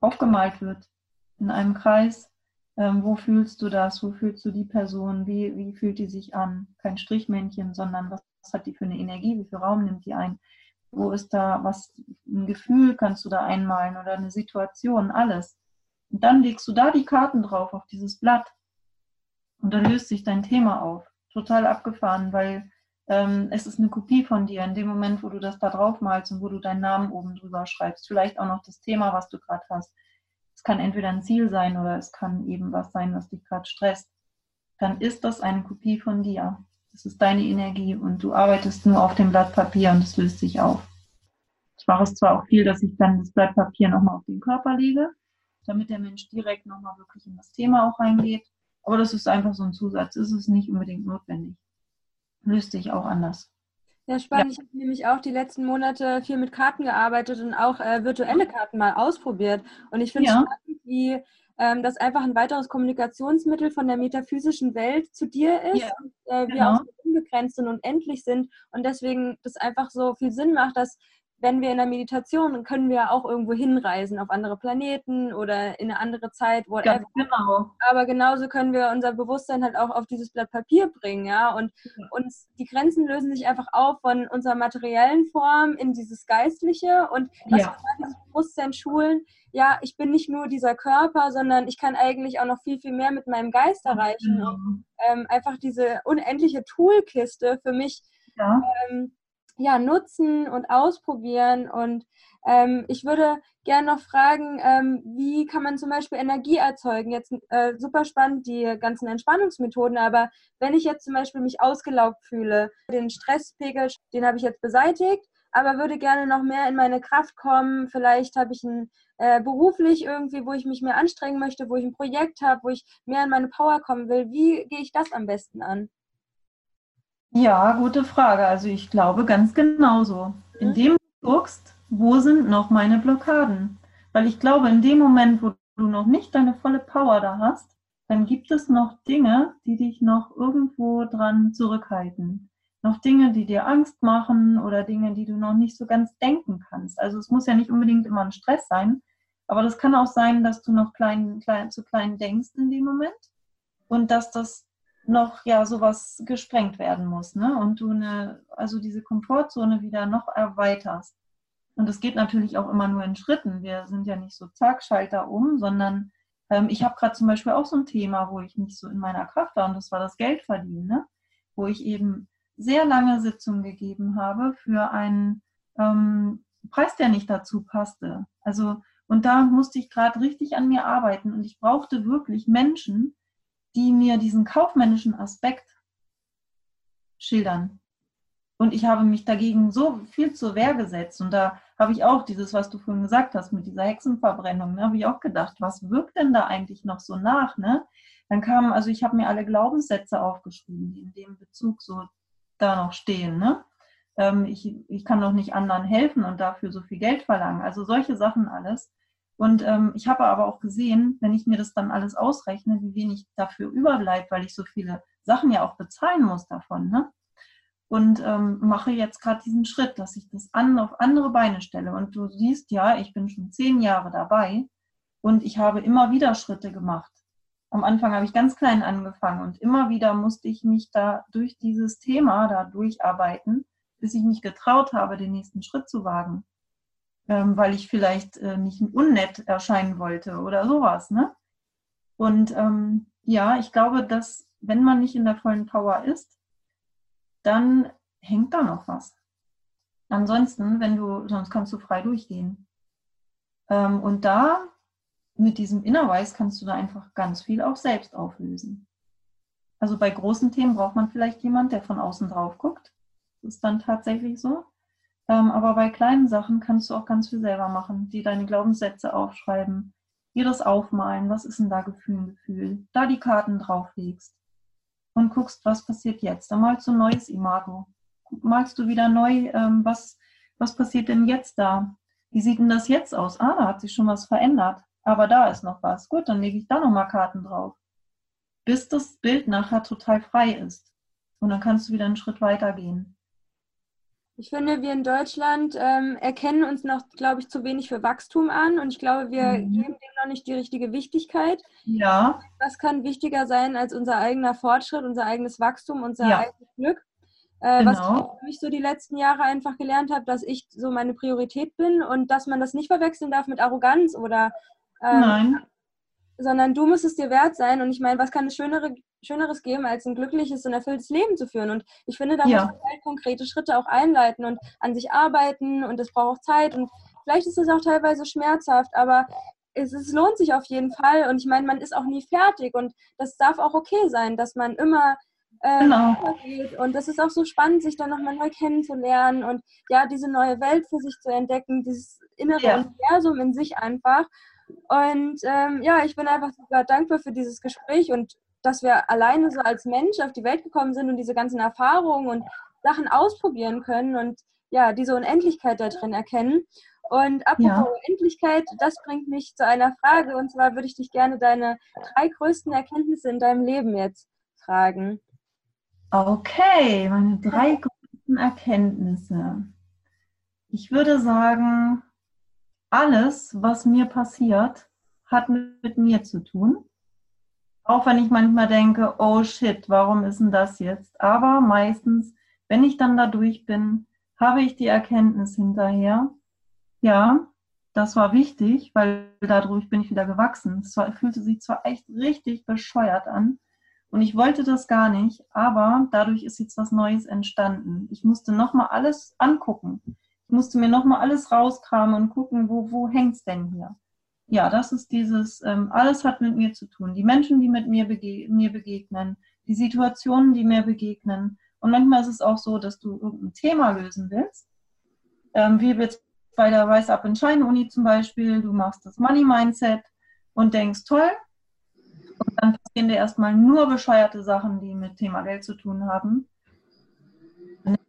aufgemalt wird in einem Kreis. Ähm, wo fühlst du das? Wo fühlst du die Person? Wie, wie fühlt die sich an? Kein Strichmännchen, sondern was, was hat die für eine Energie? Wie viel Raum nimmt die ein? Wo ist da was, ein Gefühl kannst du da einmalen oder eine Situation, alles. Und dann legst du da die Karten drauf auf dieses Blatt. Und dann löst sich dein Thema auf. Total abgefahren, weil ähm, es ist eine Kopie von dir in dem Moment, wo du das da drauf malst und wo du deinen Namen oben drüber schreibst. Vielleicht auch noch das Thema, was du gerade hast. Es kann entweder ein Ziel sein oder es kann eben was sein, was dich gerade stresst. Dann ist das eine Kopie von dir. Das ist deine Energie und du arbeitest nur auf dem Blatt Papier und es löst sich auf. Ich mache es zwar auch viel, dass ich dann das Blatt Papier nochmal auf den Körper lege, damit der Mensch direkt nochmal wirklich in das Thema auch reingeht. Aber das ist einfach so ein Zusatz, ist es nicht unbedingt notwendig. Löst sich auch anders. Ja, spannend. Ja. Ich habe nämlich auch die letzten Monate viel mit Karten gearbeitet und auch äh, virtuelle Karten mal ausprobiert. Und ich finde es ja. spannend, wie ähm, das einfach ein weiteres Kommunikationsmittel von der metaphysischen Welt zu dir ist. Ja. Und, äh, wir genau. auch so unbegrenzt und unendlich sind. Und deswegen das einfach so viel Sinn macht, dass wenn wir in der Meditation, dann können wir auch irgendwo hinreisen, auf andere Planeten oder in eine andere Zeit, whatever. Ganz genau. Aber genauso können wir unser Bewusstsein halt auch auf dieses Blatt Papier bringen, ja. Und ja. uns die Grenzen lösen sich einfach auf von unserer materiellen Form in dieses Geistliche und dass ja. wir dieses Bewusstsein schulen, ja, ich bin nicht nur dieser Körper, sondern ich kann eigentlich auch noch viel, viel mehr mit meinem Geist erreichen. Mhm. Und, ähm, einfach diese unendliche Toolkiste für mich. Ja. Ähm, ja, nutzen und ausprobieren. Und ähm, ich würde gerne noch fragen, ähm, wie kann man zum Beispiel Energie erzeugen? Jetzt äh, super spannend, die ganzen Entspannungsmethoden, aber wenn ich jetzt zum Beispiel mich ausgelaugt fühle, den Stresspegel, den habe ich jetzt beseitigt, aber würde gerne noch mehr in meine Kraft kommen. Vielleicht habe ich ein äh, beruflich irgendwie, wo ich mich mehr anstrengen möchte, wo ich ein Projekt habe, wo ich mehr in meine Power kommen will. Wie gehe ich das am besten an? Ja, gute Frage. Also ich glaube ganz genauso. Indem du guckst, wo sind noch meine Blockaden? Weil ich glaube, in dem Moment, wo du noch nicht deine volle Power da hast, dann gibt es noch Dinge, die dich noch irgendwo dran zurückhalten. Noch Dinge, die dir Angst machen oder Dinge, die du noch nicht so ganz denken kannst. Also es muss ja nicht unbedingt immer ein Stress sein, aber das kann auch sein, dass du noch klein, klein, zu klein denkst in dem Moment und dass das noch ja sowas gesprengt werden muss, ne? Und du eine, also diese Komfortzone wieder noch erweiterst. Und es geht natürlich auch immer nur in Schritten. Wir sind ja nicht so zack, Schalter um, sondern ähm, ich habe gerade zum Beispiel auch so ein Thema, wo ich nicht so in meiner Kraft war und das war das Geldverdienen, ne? wo ich eben sehr lange Sitzungen gegeben habe für einen ähm, Preis, der nicht dazu passte. Also und da musste ich gerade richtig an mir arbeiten und ich brauchte wirklich Menschen, die mir diesen kaufmännischen Aspekt schildern. Und ich habe mich dagegen so viel zur Wehr gesetzt. Und da habe ich auch dieses, was du vorhin gesagt hast, mit dieser Hexenverbrennung, ne, habe ich auch gedacht, was wirkt denn da eigentlich noch so nach? Ne? Dann kamen, also ich habe mir alle Glaubenssätze aufgeschrieben, die in dem Bezug so da noch stehen. Ne? Ähm, ich, ich kann doch nicht anderen helfen und dafür so viel Geld verlangen. Also solche Sachen alles. Und ähm, ich habe aber auch gesehen, wenn ich mir das dann alles ausrechne, wie wenig dafür überbleibt, weil ich so viele Sachen ja auch bezahlen muss davon. Ne? Und ähm, mache jetzt gerade diesen Schritt, dass ich das an, auf andere Beine stelle. Und du siehst ja, ich bin schon zehn Jahre dabei und ich habe immer wieder Schritte gemacht. Am Anfang habe ich ganz klein angefangen und immer wieder musste ich mich da durch dieses Thema da durcharbeiten, bis ich mich getraut habe, den nächsten Schritt zu wagen ähm, weil ich vielleicht äh, nicht unnett erscheinen wollte oder sowas. Ne? Und ähm, ja, ich glaube, dass wenn man nicht in der vollen Power ist, dann hängt da noch was. Ansonsten, wenn du, sonst kannst du frei durchgehen. Ähm, und da mit diesem Innerweis kannst du da einfach ganz viel auch selbst auflösen. Also bei großen Themen braucht man vielleicht jemand, der von außen drauf guckt. Das ist dann tatsächlich so. Ähm, aber bei kleinen Sachen kannst du auch ganz viel selber machen, die deine Glaubenssätze aufschreiben, dir das aufmalen, was ist denn da Gefühl, Gefühl, da die Karten drauflegst und guckst, was passiert jetzt. Dann malst du ein neues Imago. Malst du wieder neu, ähm, was, was passiert denn jetzt da? Wie sieht denn das jetzt aus? Ah, da hat sich schon was verändert. Aber da ist noch was. Gut, dann lege ich da nochmal Karten drauf. Bis das Bild nachher total frei ist. Und dann kannst du wieder einen Schritt weiter gehen. Ich finde, wir in Deutschland ähm, erkennen uns noch, glaube ich, zu wenig für Wachstum an und ich glaube, wir mhm. geben dem noch nicht die richtige Wichtigkeit. Ja. Was kann wichtiger sein als unser eigener Fortschritt, unser eigenes Wachstum, unser ja. eigenes Glück? Äh, genau. Was ich für mich so die letzten Jahre einfach gelernt habe, dass ich so meine Priorität bin und dass man das nicht verwechseln darf mit Arroganz oder ähm, Nein sondern du musst es dir wert sein. Und ich meine, was kann es Schönere, Schöneres geben, als ein glückliches und erfülltes Leben zu führen? Und ich finde, da ja. muss man halt konkrete Schritte auch einleiten und an sich arbeiten und es braucht auch Zeit. Und vielleicht ist es auch teilweise schmerzhaft, aber es, es, lohnt sich auf jeden Fall. Und ich meine, man ist auch nie fertig und das darf auch okay sein, dass man immer äh, genau. geht. Und das ist auch so spannend, sich dann nochmal neu kennenzulernen und ja, diese neue Welt für sich zu entdecken, dieses innere ja. Universum in sich einfach. Und ähm, ja, ich bin einfach super dankbar für dieses Gespräch und dass wir alleine so als Mensch auf die Welt gekommen sind und diese ganzen Erfahrungen und Sachen ausprobieren können und ja, diese Unendlichkeit da drin erkennen. Und apropos ja. Unendlichkeit, das bringt mich zu einer Frage. Und zwar würde ich dich gerne deine drei größten Erkenntnisse in deinem Leben jetzt fragen. Okay, meine drei größten Erkenntnisse. Ich würde sagen, alles, was mir passiert, hat mit mir zu tun. Auch wenn ich manchmal denke, oh shit, warum ist denn das jetzt? Aber meistens, wenn ich dann da durch bin, habe ich die Erkenntnis hinterher, ja, das war wichtig, weil dadurch bin ich wieder gewachsen. Es fühlte sich zwar echt richtig bescheuert an und ich wollte das gar nicht, aber dadurch ist jetzt was Neues entstanden. Ich musste nochmal alles angucken. Ich musste mir nochmal alles rauskramen und gucken, wo, wo hängt es denn hier? Ja, das ist dieses, ähm, alles hat mit mir zu tun. Die Menschen, die mit mir, bege mir begegnen, die Situationen, die mir begegnen. Und manchmal ist es auch so, dass du irgendein Thema lösen willst. Ähm, wie jetzt bei der Rise Up in Shine Uni zum Beispiel, du machst das Money Mindset und denkst, toll. Und dann passieren dir erstmal nur bescheuerte Sachen, die mit Thema Geld zu tun haben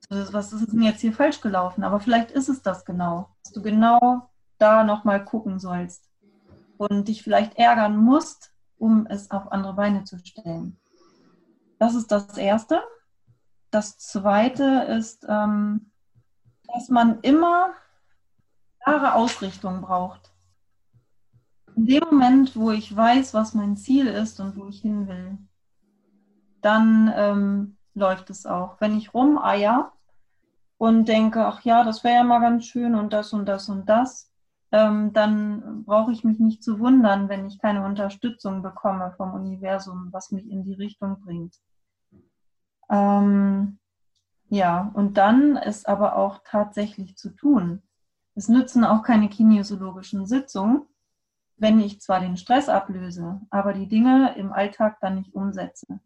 was ist denn jetzt hier falsch gelaufen? Aber vielleicht ist es das genau, dass du genau da nochmal gucken sollst und dich vielleicht ärgern musst, um es auf andere Beine zu stellen. Das ist das Erste. Das Zweite ist, ähm, dass man immer klare Ausrichtung braucht. In dem Moment, wo ich weiß, was mein Ziel ist und wo ich hin will, dann ähm, läuft es auch. Wenn ich rumeier, und denke, ach ja, das wäre ja mal ganz schön und das und das und das, ähm, dann brauche ich mich nicht zu wundern, wenn ich keine Unterstützung bekomme vom Universum, was mich in die Richtung bringt. Ähm, ja, und dann ist aber auch tatsächlich zu tun. Es nützen auch keine kinesiologischen Sitzungen, wenn ich zwar den Stress ablöse, aber die Dinge im Alltag dann nicht umsetze.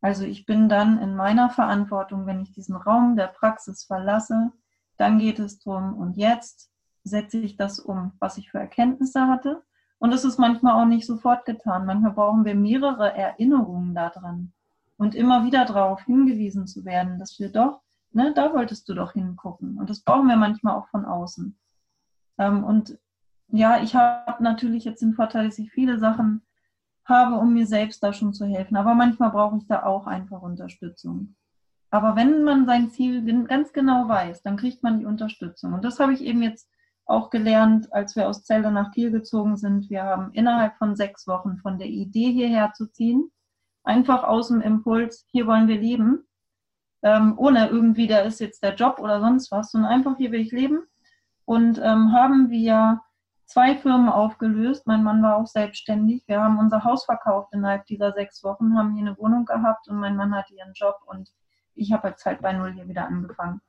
Also ich bin dann in meiner Verantwortung, wenn ich diesen Raum der Praxis verlasse, dann geht es darum, und jetzt setze ich das um, was ich für Erkenntnisse hatte. Und es ist manchmal auch nicht sofort getan. Manchmal brauchen wir mehrere Erinnerungen daran und immer wieder darauf hingewiesen zu werden, dass wir doch, ne, da wolltest du doch hingucken. Und das brauchen wir manchmal auch von außen. Ähm, und ja, ich habe natürlich jetzt den Vorteil, dass ich viele Sachen habe, um mir selbst da schon zu helfen. Aber manchmal brauche ich da auch einfach Unterstützung. Aber wenn man sein Ziel ganz genau weiß, dann kriegt man die Unterstützung. Und das habe ich eben jetzt auch gelernt, als wir aus Zelle nach Kiel gezogen sind. Wir haben innerhalb von sechs Wochen von der Idee hierher zu ziehen, einfach aus dem Impuls, hier wollen wir leben, ähm, ohne irgendwie, da ist jetzt der Job oder sonst was, sondern einfach, hier will ich leben. Und ähm, haben wir zwei Firmen aufgelöst. Mein Mann war auch selbstständig. Wir haben unser Haus verkauft innerhalb dieser sechs Wochen, haben hier eine Wohnung gehabt und mein Mann hatte ihren Job und ich habe jetzt halt bei Null hier wieder angefangen.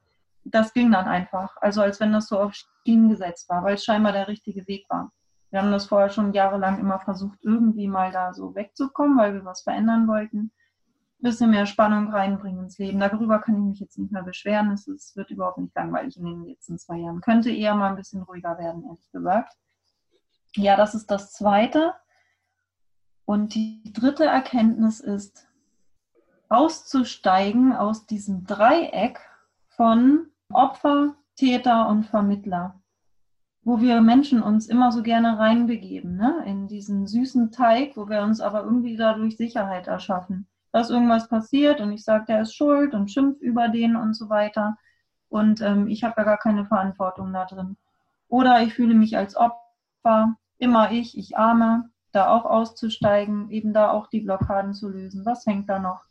Das ging dann einfach, also als wenn das so auf Schienen gesetzt war, weil es scheinbar der richtige Weg war. Wir haben das vorher schon jahrelang immer versucht, irgendwie mal da so wegzukommen, weil wir was verändern wollten. Ein bisschen mehr Spannung reinbringen ins Leben. Darüber kann ich mich jetzt nicht mehr beschweren. Es, es wird überhaupt nicht langweilig in den letzten zwei Jahren. Könnte eher mal ein bisschen ruhiger werden, ehrlich gesagt. Ja, das ist das Zweite. Und die dritte Erkenntnis ist, auszusteigen aus diesem Dreieck von Opfer, Täter und Vermittler, wo wir Menschen uns immer so gerne reinbegeben, ne? in diesen süßen Teig, wo wir uns aber irgendwie dadurch Sicherheit erschaffen. Dass irgendwas passiert und ich sage, der ist schuld und schimpf über den und so weiter. Und ähm, ich habe ja gar keine Verantwortung da drin. Oder ich fühle mich als Opfer, immer ich, ich arme, da auch auszusteigen, eben da auch die Blockaden zu lösen. Was hängt da noch?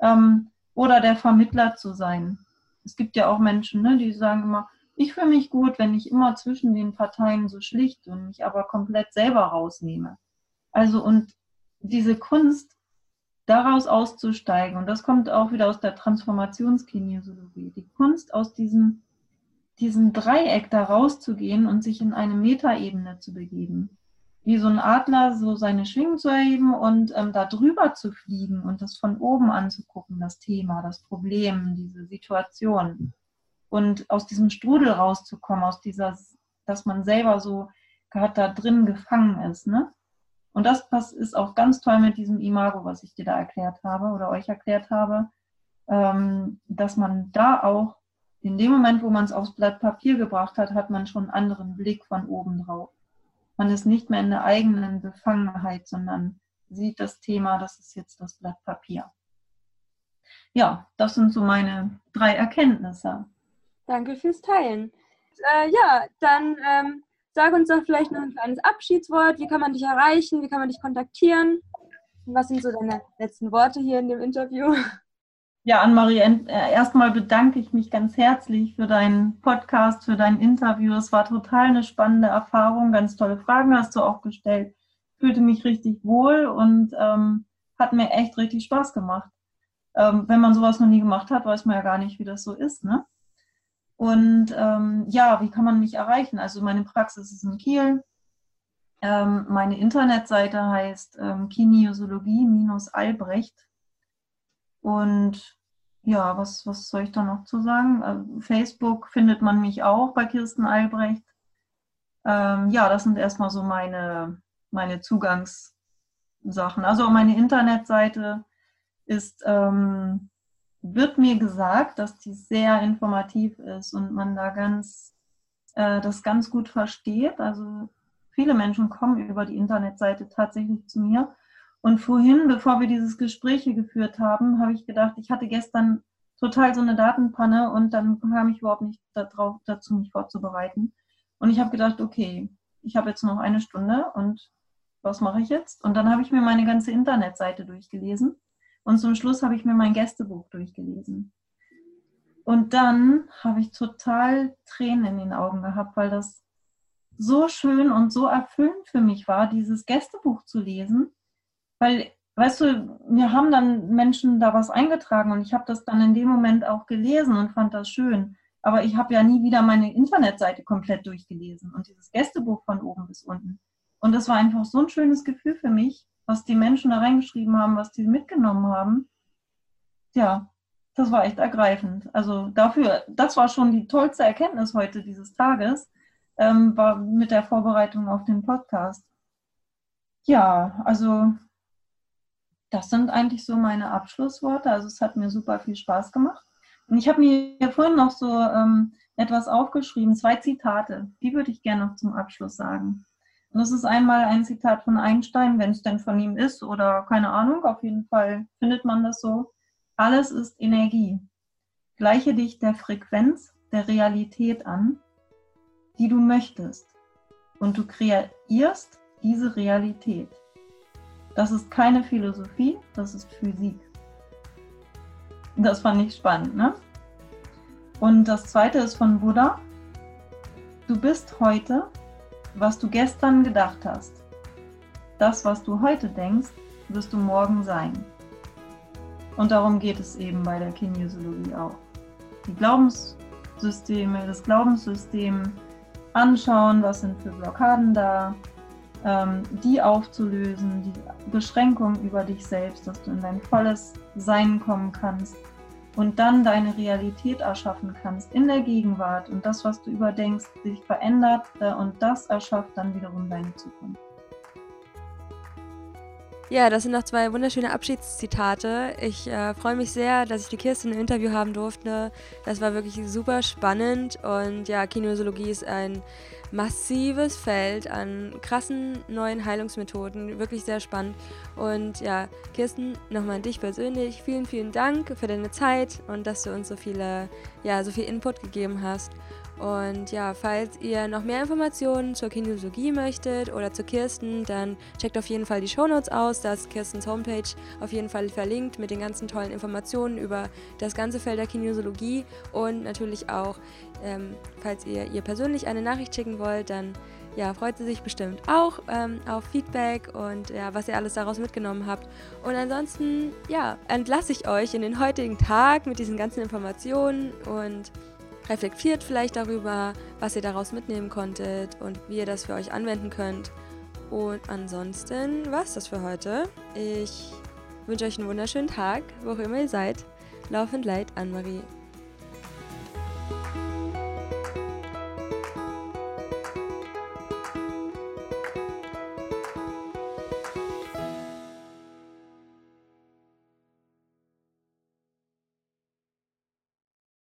Ähm, oder der Vermittler zu sein. Es gibt ja auch Menschen, ne, die sagen immer, ich fühle mich gut, wenn ich immer zwischen den Parteien so schlicht und mich aber komplett selber rausnehme. Also und diese Kunst, daraus auszusteigen, und das kommt auch wieder aus der Transformationskinesiologie, die Kunst aus diesem, diesem Dreieck da rauszugehen und sich in eine Metaebene zu begeben wie so ein Adler so seine Schwingen zu erheben und ähm, da drüber zu fliegen und das von oben anzugucken, das Thema, das Problem, diese Situation. Und aus diesem Strudel rauszukommen, aus dieser, dass man selber so gerade da drin gefangen ist. Ne? Und das ist auch ganz toll mit diesem Imago, was ich dir da erklärt habe oder euch erklärt habe, ähm, dass man da auch in dem Moment, wo man es aufs Blatt Papier gebracht hat, hat man schon einen anderen Blick von oben drauf man ist nicht mehr in der eigenen Befangenheit, sondern sieht das Thema, das ist jetzt das Blatt Papier. Ja, das sind so meine drei Erkenntnisse. Danke fürs Teilen. Äh, ja, dann ähm, sag uns doch vielleicht noch ein kleines Abschiedswort. Wie kann man dich erreichen? Wie kann man dich kontaktieren? Was sind so deine letzten Worte hier in dem Interview? Ja, Anne-Marie, äh, erstmal bedanke ich mich ganz herzlich für deinen Podcast, für dein Interview. Es war total eine spannende Erfahrung. Ganz tolle Fragen hast du auch gestellt. Fühlte mich richtig wohl und ähm, hat mir echt richtig Spaß gemacht. Ähm, wenn man sowas noch nie gemacht hat, weiß man ja gar nicht, wie das so ist. Ne? Und ähm, ja, wie kann man mich erreichen? Also meine Praxis ist in Kiel. Ähm, meine Internetseite heißt ähm, Kinesiologie-Albrecht und ja, was, was soll ich da noch zu sagen? Also Facebook findet man mich auch bei Kirsten Albrecht. Ähm, ja, das sind erstmal so meine, meine Zugangssachen. Also meine Internetseite ist, ähm, wird mir gesagt, dass die sehr informativ ist und man da ganz, äh, das ganz gut versteht. Also viele Menschen kommen über die Internetseite tatsächlich zu mir und vorhin, bevor wir dieses Gespräch hier geführt haben, habe ich gedacht, ich hatte gestern total so eine Datenpanne und dann kam ich überhaupt nicht darauf, dazu, mich vorzubereiten. Und ich habe gedacht, okay, ich habe jetzt noch eine Stunde und was mache ich jetzt? Und dann habe ich mir meine ganze Internetseite durchgelesen und zum Schluss habe ich mir mein Gästebuch durchgelesen. Und dann habe ich total Tränen in den Augen gehabt, weil das so schön und so erfüllend für mich war, dieses Gästebuch zu lesen weil, weißt du, mir haben dann Menschen da was eingetragen und ich habe das dann in dem Moment auch gelesen und fand das schön. Aber ich habe ja nie wieder meine Internetseite komplett durchgelesen und dieses Gästebuch von oben bis unten. Und das war einfach so ein schönes Gefühl für mich, was die Menschen da reingeschrieben haben, was die mitgenommen haben. Ja, das war echt ergreifend. Also dafür, das war schon die tollste Erkenntnis heute dieses Tages, ähm, war mit der Vorbereitung auf den Podcast. Ja, also das sind eigentlich so meine Abschlussworte. Also es hat mir super viel Spaß gemacht. Und ich habe mir vorhin noch so ähm, etwas aufgeschrieben, zwei Zitate. Die würde ich gerne noch zum Abschluss sagen. Und das ist einmal ein Zitat von Einstein, wenn es denn von ihm ist oder keine Ahnung, auf jeden Fall findet man das so. Alles ist Energie. Gleiche dich der Frequenz der Realität an, die du möchtest. Und du kreierst diese Realität. Das ist keine Philosophie, das ist Physik. Das fand ich spannend, ne? Und das zweite ist von Buddha. Du bist heute, was du gestern gedacht hast. Das, was du heute denkst, wirst du morgen sein. Und darum geht es eben bei der Kinesiologie auch. Die Glaubenssysteme, das Glaubenssystem anschauen, was sind für Blockaden da, ähm, die aufzulösen, die Beschränkung über dich selbst, dass du in dein volles Sein kommen kannst und dann deine Realität erschaffen kannst in der Gegenwart und das, was du überdenkst, sich verändert äh, und das erschafft dann wiederum deine Zukunft. Ja, das sind noch zwei wunderschöne Abschiedszitate. Ich äh, freue mich sehr, dass ich die Kirsten im Interview haben durfte. Das war wirklich super spannend und ja, Kinesiologie ist ein massives Feld an krassen neuen Heilungsmethoden. Wirklich sehr spannend. Und ja, Kirsten, nochmal an dich persönlich. Vielen, vielen Dank für deine Zeit und dass du uns so viele, ja, so viel Input gegeben hast. Und ja, falls ihr noch mehr Informationen zur Kinesiologie möchtet oder zu Kirsten, dann checkt auf jeden Fall die Shownotes aus. Da ist Kirstens Homepage auf jeden Fall verlinkt mit den ganzen tollen Informationen über das ganze Feld der Kinesiologie und natürlich auch, ähm, falls ihr ihr persönlich eine Nachricht schicken wollt, dann ja, freut sie sich bestimmt auch ähm, auf Feedback und ja, was ihr alles daraus mitgenommen habt. Und ansonsten, ja, entlasse ich euch in den heutigen Tag mit diesen ganzen Informationen und reflektiert vielleicht darüber, was ihr daraus mitnehmen konntet und wie ihr das für euch anwenden könnt. Und ansonsten war es das für heute. Ich wünsche euch einen wunderschönen Tag, wo auch immer ihr seid. Laufend Leid, Anne-Marie.